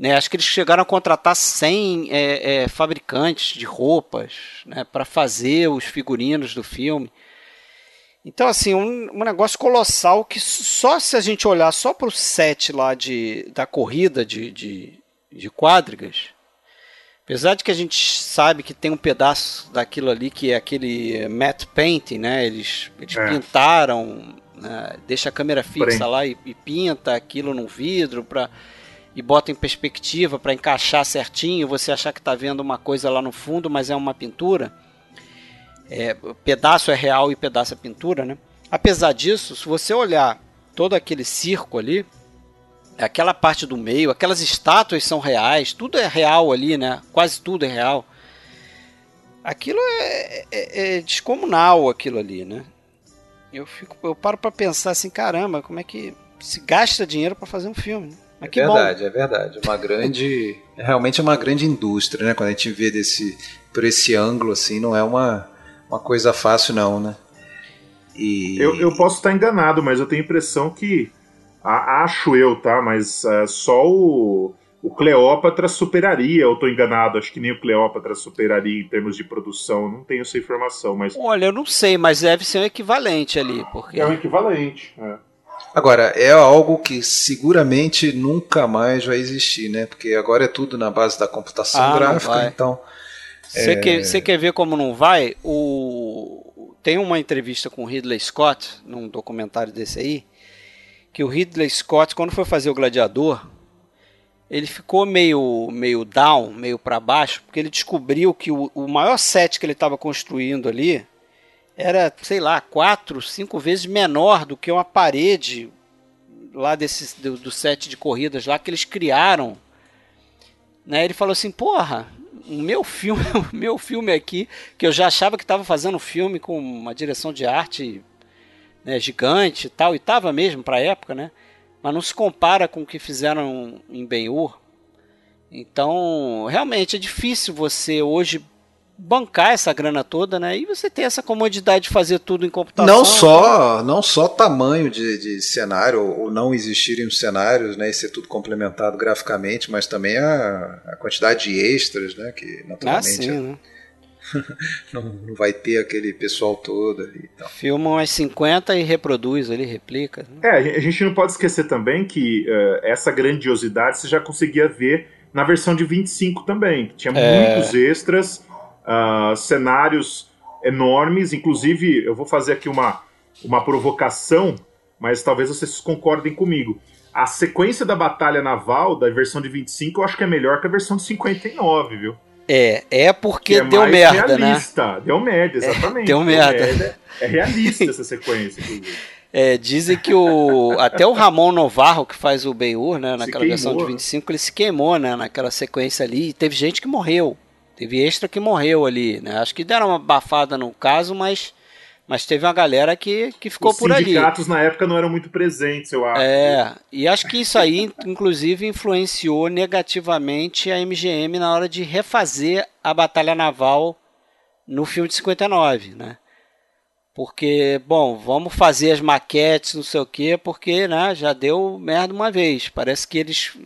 Né, acho que eles chegaram a contratar 100 é, é, fabricantes de roupas né, para fazer os figurinos do filme. Então, assim, um, um, negócio colossal que só se a gente olhar só para o set lá de, da corrida de, de, de quadrigas, apesar de que a gente sabe que tem um pedaço daquilo ali que é aquele matte painting, né? Eles, eles é. pintaram, né, deixa a câmera fixa Porém. lá e, e pinta aquilo no vidro para e bota em perspectiva para encaixar certinho, você achar que está vendo uma coisa lá no fundo, mas é uma pintura. É, pedaço é real e pedaço é pintura, né? Apesar disso, se você olhar todo aquele circo ali, aquela parte do meio, aquelas estátuas são reais, tudo é real ali, né? Quase tudo é real. Aquilo é, é, é descomunal, aquilo ali, né? Eu fico, eu paro para pensar assim, caramba, como é que se gasta dinheiro para fazer um filme? Né? Mas é verdade, bom. é verdade. Uma grande, realmente é uma grande indústria, né? Quando a gente vê desse por esse ângulo assim, não é uma uma coisa fácil não, né? E... Eu, eu posso estar enganado, mas eu tenho a impressão que a, acho eu, tá? Mas uh, só o, o Cleópatra superaria, eu estou enganado, acho que nem o Cleópatra superaria em termos de produção, eu não tenho essa informação, mas... Olha, eu não sei, mas deve ser um equivalente ali, porque... É um equivalente, é. Agora, é algo que seguramente nunca mais vai existir, né? Porque agora é tudo na base da computação ah, gráfica, então... Você é... quer, quer ver como não vai? O... Tem uma entrevista com o Ridley Scott, num documentário desse aí, que o Ridley Scott, quando foi fazer o Gladiador, ele ficou meio, meio down, meio para baixo, porque ele descobriu que o, o maior set que ele estava construindo ali era, sei lá, quatro, cinco vezes menor do que uma parede lá desse, do, do set de corridas lá que eles criaram. Né? Ele falou assim, porra, o meu filme, o meu filme aqui, que eu já achava que estava fazendo um filme com uma direção de arte né, gigante e tal, e estava mesmo para a época, né? Mas não se compara com o que fizeram em Ben-Hur. Então, realmente é difícil você hoje bancar essa grana toda, né? E você ter essa comodidade de fazer tudo em computação. Não só, não só tamanho de, de cenário ou não existirem os cenários, né, e ser tudo complementado graficamente, mas também a, a quantidade de extras, né, que naturalmente ah, sim, é, né? não, não, vai ter aquele pessoal todo ali. Então. Filma umas 50 e reproduz ali, replica. Né? É, a gente não pode esquecer também que uh, essa grandiosidade você já conseguia ver na versão de 25 também, tinha é... muitos extras uh, cenários enormes. Inclusive, eu vou fazer aqui uma, uma provocação, mas talvez vocês concordem comigo. A sequência da batalha naval da versão de 25 eu acho que é melhor que a versão de 59, viu? É, é porque é deu merda, né? realista. né? Deu merda, exatamente. É, deu merda. Merda. É realista essa sequência, É, dizem que o até o Ramon Novarro, que faz o Ben-Hur, né, naquela versão de 25, ele se queimou, né, naquela sequência ali, e teve gente que morreu. Teve extra que morreu ali, né? Acho que deram uma bafada no caso, mas, mas teve uma galera que, que ficou Os por ali. Os sindicatos na época não eram muito presentes, eu acho. É, e acho que isso aí, inclusive, influenciou negativamente a MGM na hora de refazer a Batalha Naval no filme de 59, né? Porque, bom, vamos fazer as maquetes, não sei o quê, porque né, já deu merda uma vez. Parece que eles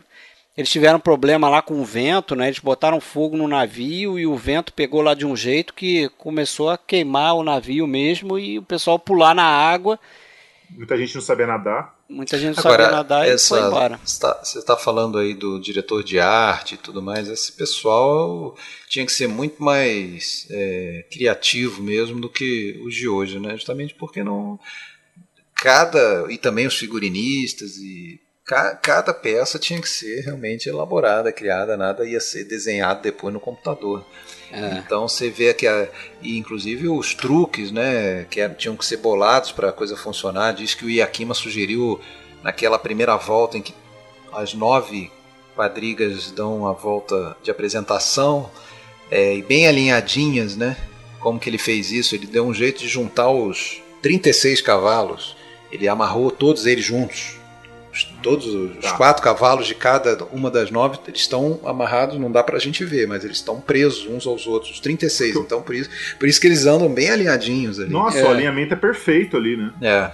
eles tiveram problema lá com o vento, né? Eles botaram fogo no navio e o vento pegou lá de um jeito que começou a queimar o navio mesmo e o pessoal pular na água. Muita gente não sabia nadar. Muita gente não Agora, sabia nadar essa, e foi embora. Você está falando aí do diretor de arte e tudo mais. Esse pessoal tinha que ser muito mais é, criativo mesmo do que os de hoje, né? Justamente porque não cada e também os figurinistas e cada peça tinha que ser realmente elaborada, criada, nada ia ser desenhado depois no computador. É. Então você vê que, a, e inclusive os truques, né, que eram, tinham que ser bolados para a coisa funcionar. Diz que o Iakima sugeriu naquela primeira volta em que as nove quadrigas dão a volta de apresentação é, e bem alinhadinhas, né? Como que ele fez isso? Ele deu um jeito de juntar os 36 cavalos. Ele amarrou todos eles juntos todos os tá. quatro cavalos de cada uma das nove eles estão amarrados, não dá pra gente ver, mas eles estão presos uns aos outros, os 36. Então por isso, por isso que eles andam bem alinhadinhos ali. Nossa, é. o alinhamento é perfeito ali, né? É.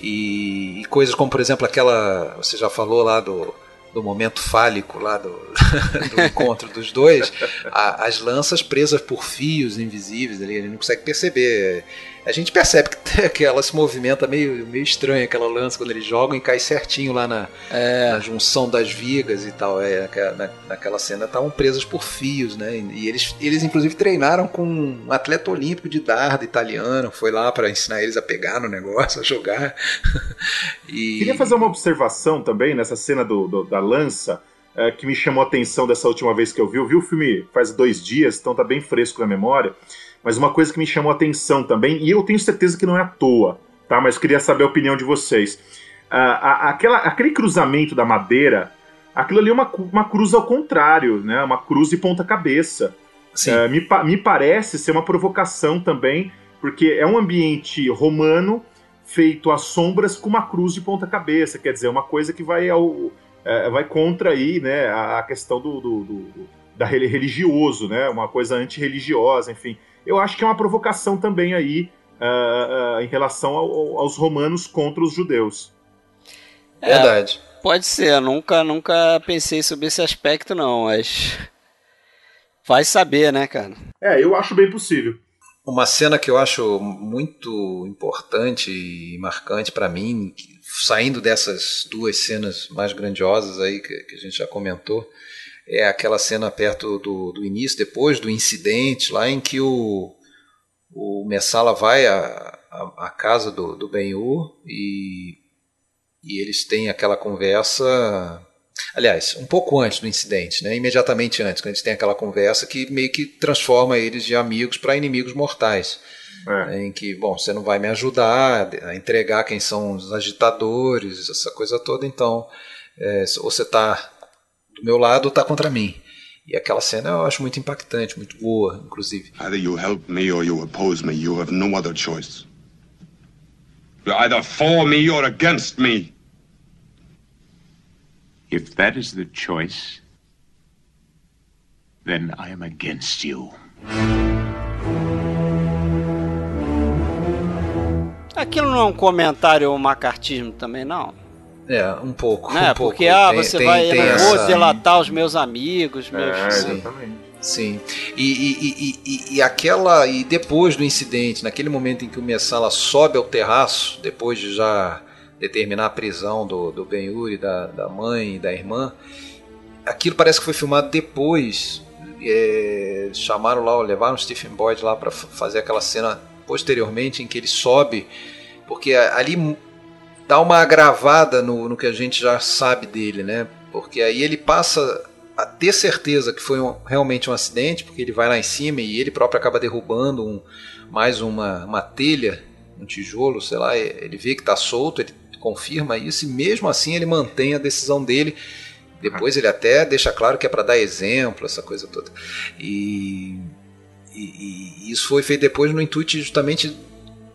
E, e, coisas como, por exemplo, aquela. Você já falou lá do, do momento fálico lá do, do encontro dos dois, a, as lanças presas por fios invisíveis ali, ele não consegue perceber a gente percebe que, que ela se movimenta meio, meio estranha aquela lança quando eles jogam e cai certinho lá na, é. na junção das vigas e tal. É, na, naquela cena estavam presas por fios, né? E eles, eles inclusive treinaram com um atleta olímpico de dardo italiano, foi lá para ensinar eles a pegar no negócio, a jogar. e... Queria fazer uma observação também nessa cena do, do da lança. É, que me chamou a atenção dessa última vez que eu vi. Eu vi o filme faz dois dias, então tá bem fresco na memória. Mas uma coisa que me chamou a atenção também, e eu tenho certeza que não é à toa, tá? Mas queria saber a opinião de vocês. a, aquela, aquele cruzamento da madeira, aquilo ali é uma, uma cruz ao contrário, né? Uma cruz de ponta cabeça. Uh, me, me parece ser uma provocação também, porque é um ambiente romano feito às sombras com uma cruz de ponta cabeça, quer dizer, uma coisa que vai ao, é, vai contra aí, né, a, questão do, do, do da religioso, né, uma coisa antirreligiosa, enfim. Eu acho que é uma provocação também aí uh, uh, em relação ao, aos romanos contra os judeus. É, Verdade. Pode ser, nunca, nunca pensei sobre esse aspecto não, mas vai saber, né, cara? É, eu acho bem possível. Uma cena que eu acho muito importante e marcante para mim, saindo dessas duas cenas mais grandiosas aí que, que, a gente já comentou, é aquela cena perto do, do início, depois do incidente, lá em que o, o Messala vai à, à, à casa do, do Ben-Hur e, e eles têm aquela conversa Aliás, um pouco antes do incidente, né? imediatamente antes, quando eles têm aquela conversa que meio que transforma eles de amigos para inimigos mortais. É. Né? Em que, bom, você não vai me ajudar a entregar quem são os agitadores, essa coisa toda, então, é, ou você está do meu lado está contra mim. E aquela cena eu acho muito impactante, muito boa, inclusive. Either you help me or you oppose me. You have no other choice. You're either for me or against me. If that is the choice, then I am against you. Aquilo não é um comentário ou macartismo também, não? É, um pouco. Né? Um Porque, pouco. ah, você tem, vai, tem eu não vou delatar os meus amigos, meus... É, exatamente. Sim. E, e, e, e, aquela. E depois do incidente, naquele momento em que o Messala sobe ao terraço, depois de já determinar a prisão do, do Ben-Hur da, da mãe e da irmã. Aquilo parece que foi filmado depois. É, chamaram lá, levaram o Stephen Boyd lá para fazer aquela cena posteriormente em que ele sobe, porque ali dá uma agravada no, no que a gente já sabe dele, né? Porque aí ele passa a ter certeza que foi um, realmente um acidente, porque ele vai lá em cima e ele próprio acaba derrubando um, mais uma, uma telha, um tijolo, sei lá, ele vê que está solto, ele confirma isso e mesmo assim ele mantém a decisão dele. Depois ele até deixa claro que é para dar exemplo, essa coisa toda. E, e, e, isso foi feito depois no intuito de justamente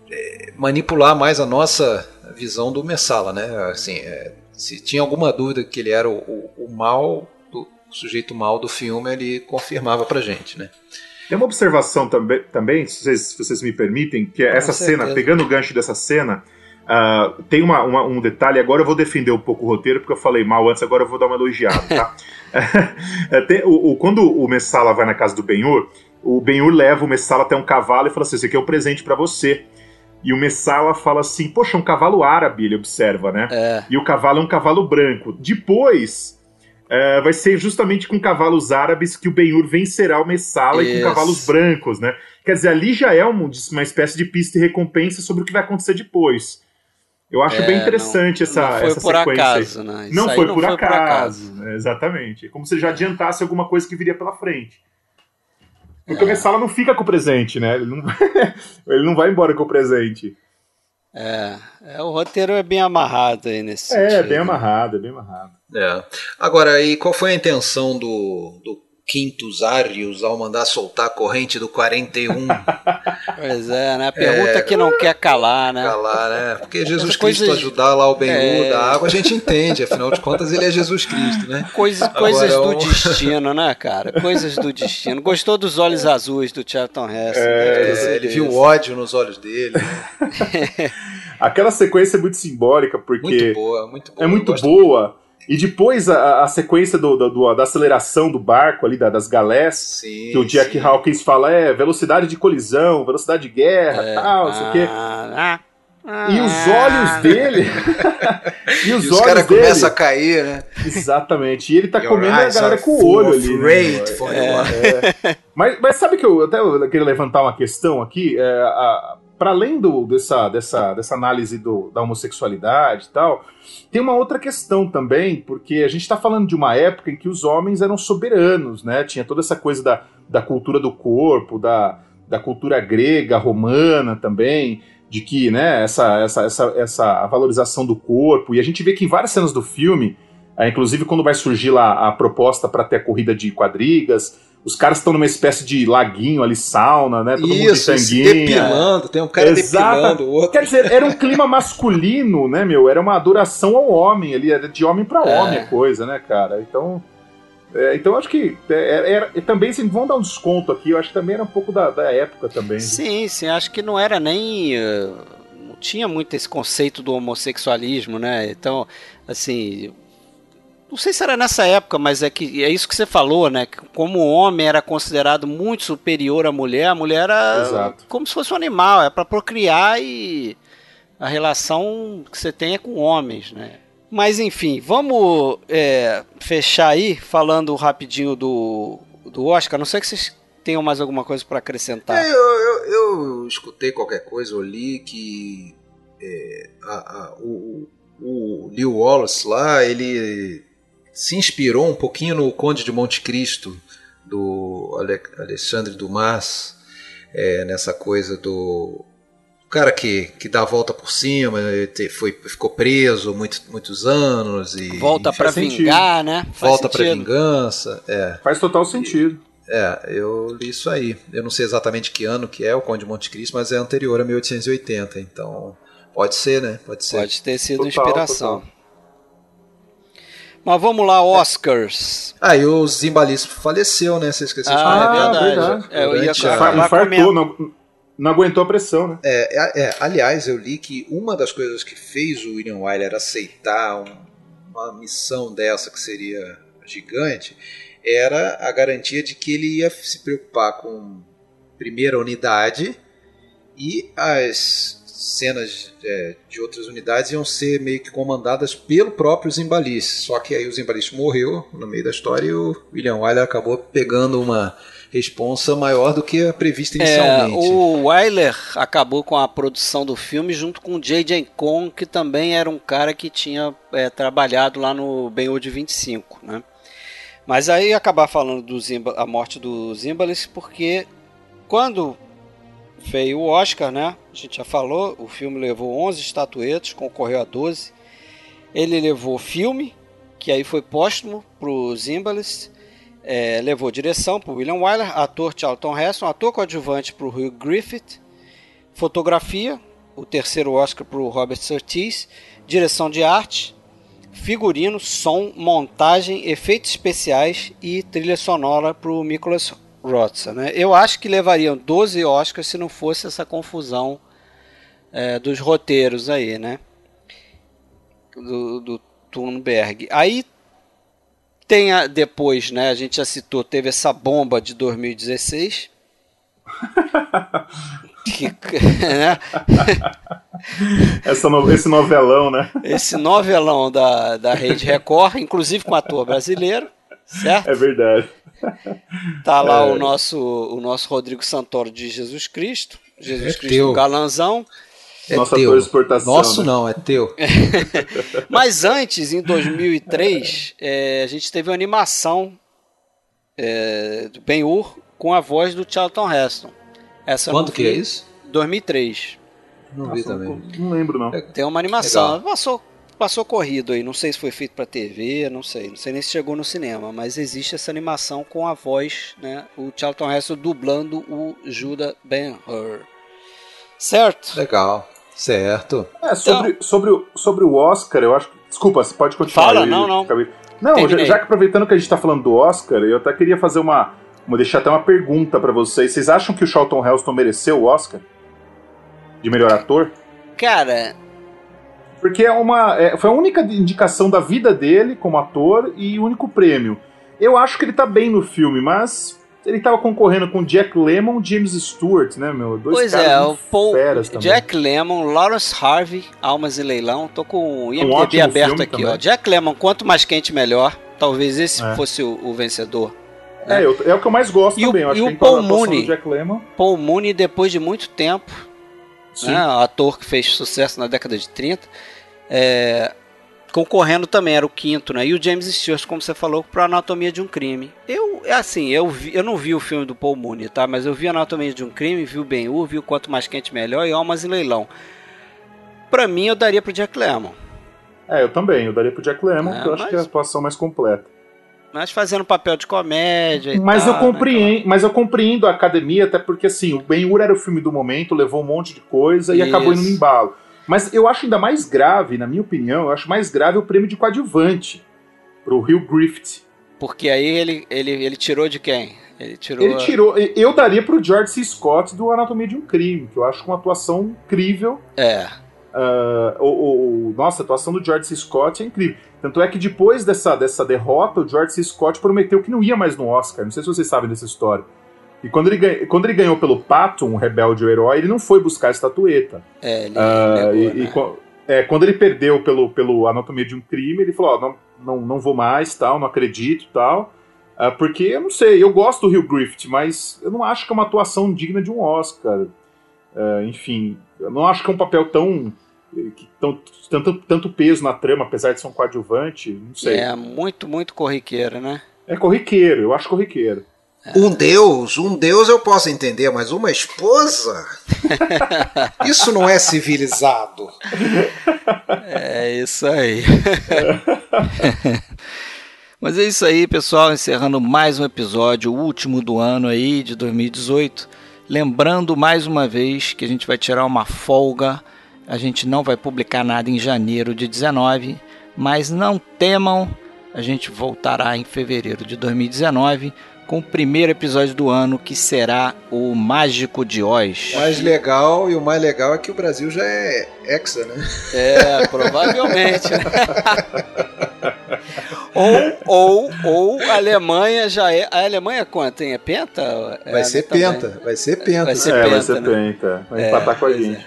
é, manipular mais a nossa visão do Messala, né? Assim, é, se tinha alguma dúvida que ele era o, o, o mal, do, o sujeito mal do filme, ele confirmava pra gente, né? Tem uma observação também, também se, vocês, se vocês me permitem, que é essa cena, pegando o gancho dessa cena, Uh, tem uma, uma, um detalhe, agora eu vou defender um pouco o roteiro, porque eu falei mal antes, agora eu vou dar uma elogiada, tá? É, tem, o, o, quando o Messala vai na casa do Benhur, o Benhur leva o Messala até um cavalo e fala assim: esse aqui é um presente para você. E o Messala fala assim: Poxa, um cavalo árabe, ele observa, né? É. E o cavalo é um cavalo branco. Depois, é, vai ser justamente com cavalos árabes que o Benhur vencerá o Messala Isso. e com cavalos brancos, né? Quer dizer, ali já é uma, uma espécie de pista e recompensa sobre o que vai acontecer depois. Eu acho é, bem interessante não, essa, não foi essa por sequência. Acaso, né? Não foi, não por, foi acaso, por acaso. É, exatamente. É como se já adiantasse alguma coisa que viria pela frente. Porque é. o Messala não fica com o presente, né? Ele não, ele não vai embora com o presente. É, é, o roteiro é bem amarrado aí nesse É, sentido. bem amarrado, é bem amarrado. É. Agora, e qual foi a intenção do, do Quintus Arius ao mandar soltar a corrente do 41. Pois é, né? Pergunta é, que não quer calar, né? Calar, né? Porque Jesus Cristo ajudar lá o bem é... da água, a gente entende, afinal de contas ele é Jesus Cristo, né? Coisa, coisas é um... do destino, né, cara? Coisas do destino. Gostou dos olhos azuis do Charlton Heston? É, ele viu ódio nos olhos dele. Né? Aquela sequência é muito simbólica, porque. Muito boa, muito boa. É muito boa. E depois a, a sequência do, do, da aceleração do barco ali, da, das galés, sim, que o Jack sim. Hawkins fala é velocidade de colisão, velocidade de guerra, é. tal, não sei o quê. Ah, ah, e os olhos ah. dele. e os, e os caras começam a cair, né? Exatamente. E ele tá Your comendo a galera com o olho ali. Né? É. É. Mas, mas sabe que eu até eu queria levantar uma questão aqui? É, a, para além do, dessa, dessa, dessa análise do, da homossexualidade e tal, tem uma outra questão também, porque a gente está falando de uma época em que os homens eram soberanos, né? Tinha toda essa coisa da, da cultura do corpo, da, da cultura grega, romana também. de que, né, essa, essa, essa, essa valorização do corpo, e a gente vê que em várias cenas do filme, é, inclusive quando vai surgir lá a proposta para ter a corrida de quadrigas, os caras estão numa espécie de laguinho ali, sauna, né? Todo Isso, mundo de tanguinha. depilando, tem um cara Exata- depilando o outro. Quer dizer, era um clima masculino, né, meu? Era uma adoração ao homem ali, era de homem pra É. homem a coisa, né, cara? Então. é, então acho que é, era, e também assim, vão dar um desconto aqui, eu acho que também era um pouco da, da época também. Sim, sim, acho que não era nem. eh, Não tinha muito esse conceito do homossexualismo, né? Então, assim. Não sei se era nessa época, mas é que é isso que você falou, né? Que Como o homem era considerado muito superior à mulher, a mulher era Exato. como se fosse um animal, é para procriar e a relação que você tem é com homens, né? Mas enfim, vamos é, fechar aí falando rapidinho do, do Oscar. Não sei que vocês tenham mais alguma coisa para acrescentar. É, eu, eu, eu escutei qualquer coisa, eu li que é, a- a- o, o Leo Wallace lá, ele se inspirou um pouquinho no Conde de Monte Cristo, do Ale- Alexandre Dumas, é, nessa coisa do cara que, que dá a volta por cima, foi, ficou preso muito, muitos anos e Volta sentido. vingar, né? Faz volta para sentido. vingança. É, Faz total sentido. é, eu li isso aí. Eu não sei exatamente que ano que é o Conde de Monte Cristo, mas é anterior a 1880, então pode ser, né? Pode ser. Pode ter sido Total, inspiração. total. Mas vamos lá, Oscars. Ah, e o Zimbalista faleceu, né? Você esqueceu de Ah, falar. é Ah, verdade. verdade. É, eu ia Infartou, não, não aguentou a pressão, né? É, é, é, aliás, eu li que uma das coisas que fez o William Wyler aceitar um- uma missão dessa que seria gigante era a garantia de que ele ia se preocupar com primeira unidade e as cenas é, de outras unidades iam ser meio que comandadas pelo próprio Zimbalist. Só que aí o Zimbalist morreu no meio da história e o William Wyler acabou pegando uma responsa maior do que a prevista É, inicialmente. o Wyler acabou com a produção do filme junto com o J.J. Kong, que também era um cara que tinha é, trabalhado lá no Ben-Hur de 25, né? Mas aí acabar falando do Zimba, a morte do Zimbalist, porque quando veio o Oscar, né? A gente já falou, o filme levou 11 estatuetas, concorreu a 12. Ele levou filme, que aí foi póstumo pro Zimbalist. É, levou direção para William Wyler, ator Charlton Heston, ator coadjuvante para o Hugh Griffith, fotografia, o terceiro Oscar para o Robert Surtees, direção de arte, figurino, som, montagem, efeitos especiais e trilha sonora para o Nicholas Roth. Né? Eu acho que levariam 12 Oscars se não fosse essa confusão é, dos roteiros aí, né? Do, do Thunberg. Aí tem a, depois, né? A gente já citou, teve essa bomba de 2016. que, né? Essa no- esse novelão, né? Esse novelão da, da Rede Record, inclusive com ator brasileiro, certo? É verdade. Tá lá É. o nosso o nosso Rodrigo Santoro de Jesus Cristo, Jesus É Cristo teu. galanzão. É Nosso teu. ator de exportação. Nosso né? não, é teu. Mas antes, em 2003, é, a gente teve uma animação é, do Ben-Hur com a voz do Charlton Heston. Essa Quando não que vi. é isso? 2003. Não vi Nossa, também. Não lembro, não. Tem uma animação. Legal. Passou, passou corrido aí. Não sei se foi feito pra TV, não sei. Não sei nem se chegou no cinema. Mas existe essa animação com a voz, né? O Charlton Heston dublando o Judah Ben-Hur. Certo? Legal. Certo. É, sobre, sobre, o, sobre o Oscar, eu acho. Desculpa, você pode continuar. Fala, eu- não, não. acabei- Não, já, Terminei. já que aproveitando que a gente tá falando do Oscar, eu até queria fazer uma. Vou deixar até uma pergunta pra vocês. Vocês acham que o Charlton Heston mereceu o Oscar? De melhor ator? Cara, Porque é uma, é, foi a única indicação da vida dele como ator e o único prêmio. Eu acho que ele tá bem no filme, mas ele tava concorrendo com Jack Lemmon e James Stewart, né, meu? Dois pois caras é, o Paul. Jack Lemmon, Lawrence Harvey, Almas e Leilão. Tô com o IMDb ótimo aberto aqui, também. ó. Jack Lemmon, quanto mais quente, melhor. Talvez esse É. fosse o, o vencedor. É, eu- é o que eu mais gosto E o- também. eu acho e que o Paul Mooney? Paul Mooney, depois de muito tempo, né, ator que fez sucesso na década de 30, é, concorrendo também, era o quinto, né? E o James Stewart, como você falou, para Anatomia de um Crime. Eu, é assim, eu, vi, eu não vi o filme do Paul Mooney, tá? Mas eu vi Anatomia de um Crime, vi o Ben-Hur, vi o Quanto Mais Quente Melhor e Almas em Leilão. Pra mim, eu daria pro Jack Lemmon. É, eu também. Eu daria pro Jack Lemmon, É, porque eu acho mas- que é a atuação mais completa. Mas fazendo papel de comédia e Mas tal, eu né, compreendo, mas eu compreendo a academia, até porque assim, o Ben-Hur era o filme do momento, levou um monte de coisa e Isso. acabou indo no embalo. Mas eu acho ainda mais grave, na minha opinião, eu acho mais grave o prêmio de coadjuvante pro Hugh Griffith. Porque aí ele, ele, ele tirou de quem? Ele tirou. Ele tirou, eu daria pro George C. Scott do Anatomia de um Crime, que eu acho uma atuação incrível. É. O, o- o- nossa, a atuação do George C. Scott é incrível. Tanto é que depois dessa, dessa derrota, o George C. Scott prometeu que não ia mais no Oscar. Não sei se vocês sabem dessa história. E quando ele, ganha- quando ele ganhou pelo Pato, um rebelde o herói, ele não foi buscar a estatueta. É, ele Ah, negou, e, né? e é, quando ele perdeu pelo, pelo Anatomia de um Crime, ele falou: ó, não, não, não vou mais, tal, não acredito tal. Ah, porque eu não sei, eu gosto do Hugh Griffith, mas eu não acho que é uma atuação digna de um Oscar. Ah, enfim, eu não acho que é um papel tão. que tão tanto, tanto peso na trama, apesar de ser um coadjuvante, não sei. É muito, muito corriqueiro, né? É corriqueiro, eu acho corriqueiro. Um deus, um deus eu posso entender, mas uma esposa? Isso não é civilizado. É isso aí. Mas é isso aí, pessoal. Encerrando mais um episódio, o último do ano aí, de 2018. Lembrando mais uma vez que a gente vai tirar uma folga. A gente não vai publicar nada em janeiro de 19, mas não temam, a gente voltará em fevereiro de 2019 com o primeiro episódio do ano, que será o Mágico de Oz. O mais legal e o mais legal é que o Brasil já é hexa, né? É, provavelmente. ou, ou, ou a Alemanha já é. A Alemanha é quanto, hein? É penta? É, Vai ser também. penta, vai ser penta. Vai ser é, vai penta, ser né? penta. Vai É, empatar com a pois gente.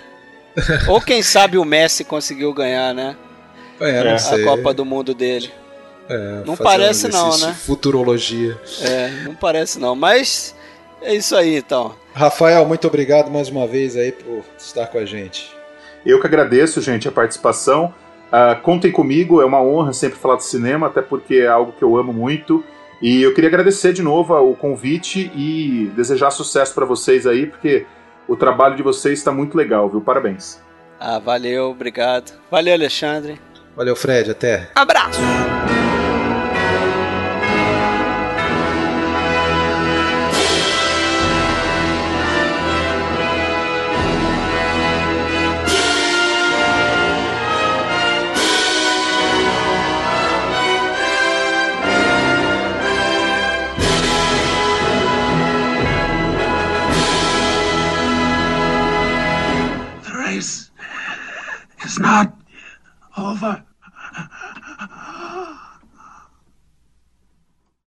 Ou quem sabe o Messi conseguiu ganhar, né? É, É. A sei. Copa do Mundo dele. É, Não parece um não, né? Futurologia. É, não parece não. Mas é isso aí então. Rafael, muito obrigado mais uma vez aí por estar com a gente. Eu que agradeço, gente, a participação. Ah, contem comigo, é uma honra sempre falar de cinema, até porque é algo que eu amo muito. E eu queria agradecer de novo o convite e desejar sucesso para vocês aí, porque o trabalho de vocês está muito legal, viu? Parabéns. Ah, valeu, obrigado. Valeu, Alexandre. Valeu, Fred, até. Abraço! Not over.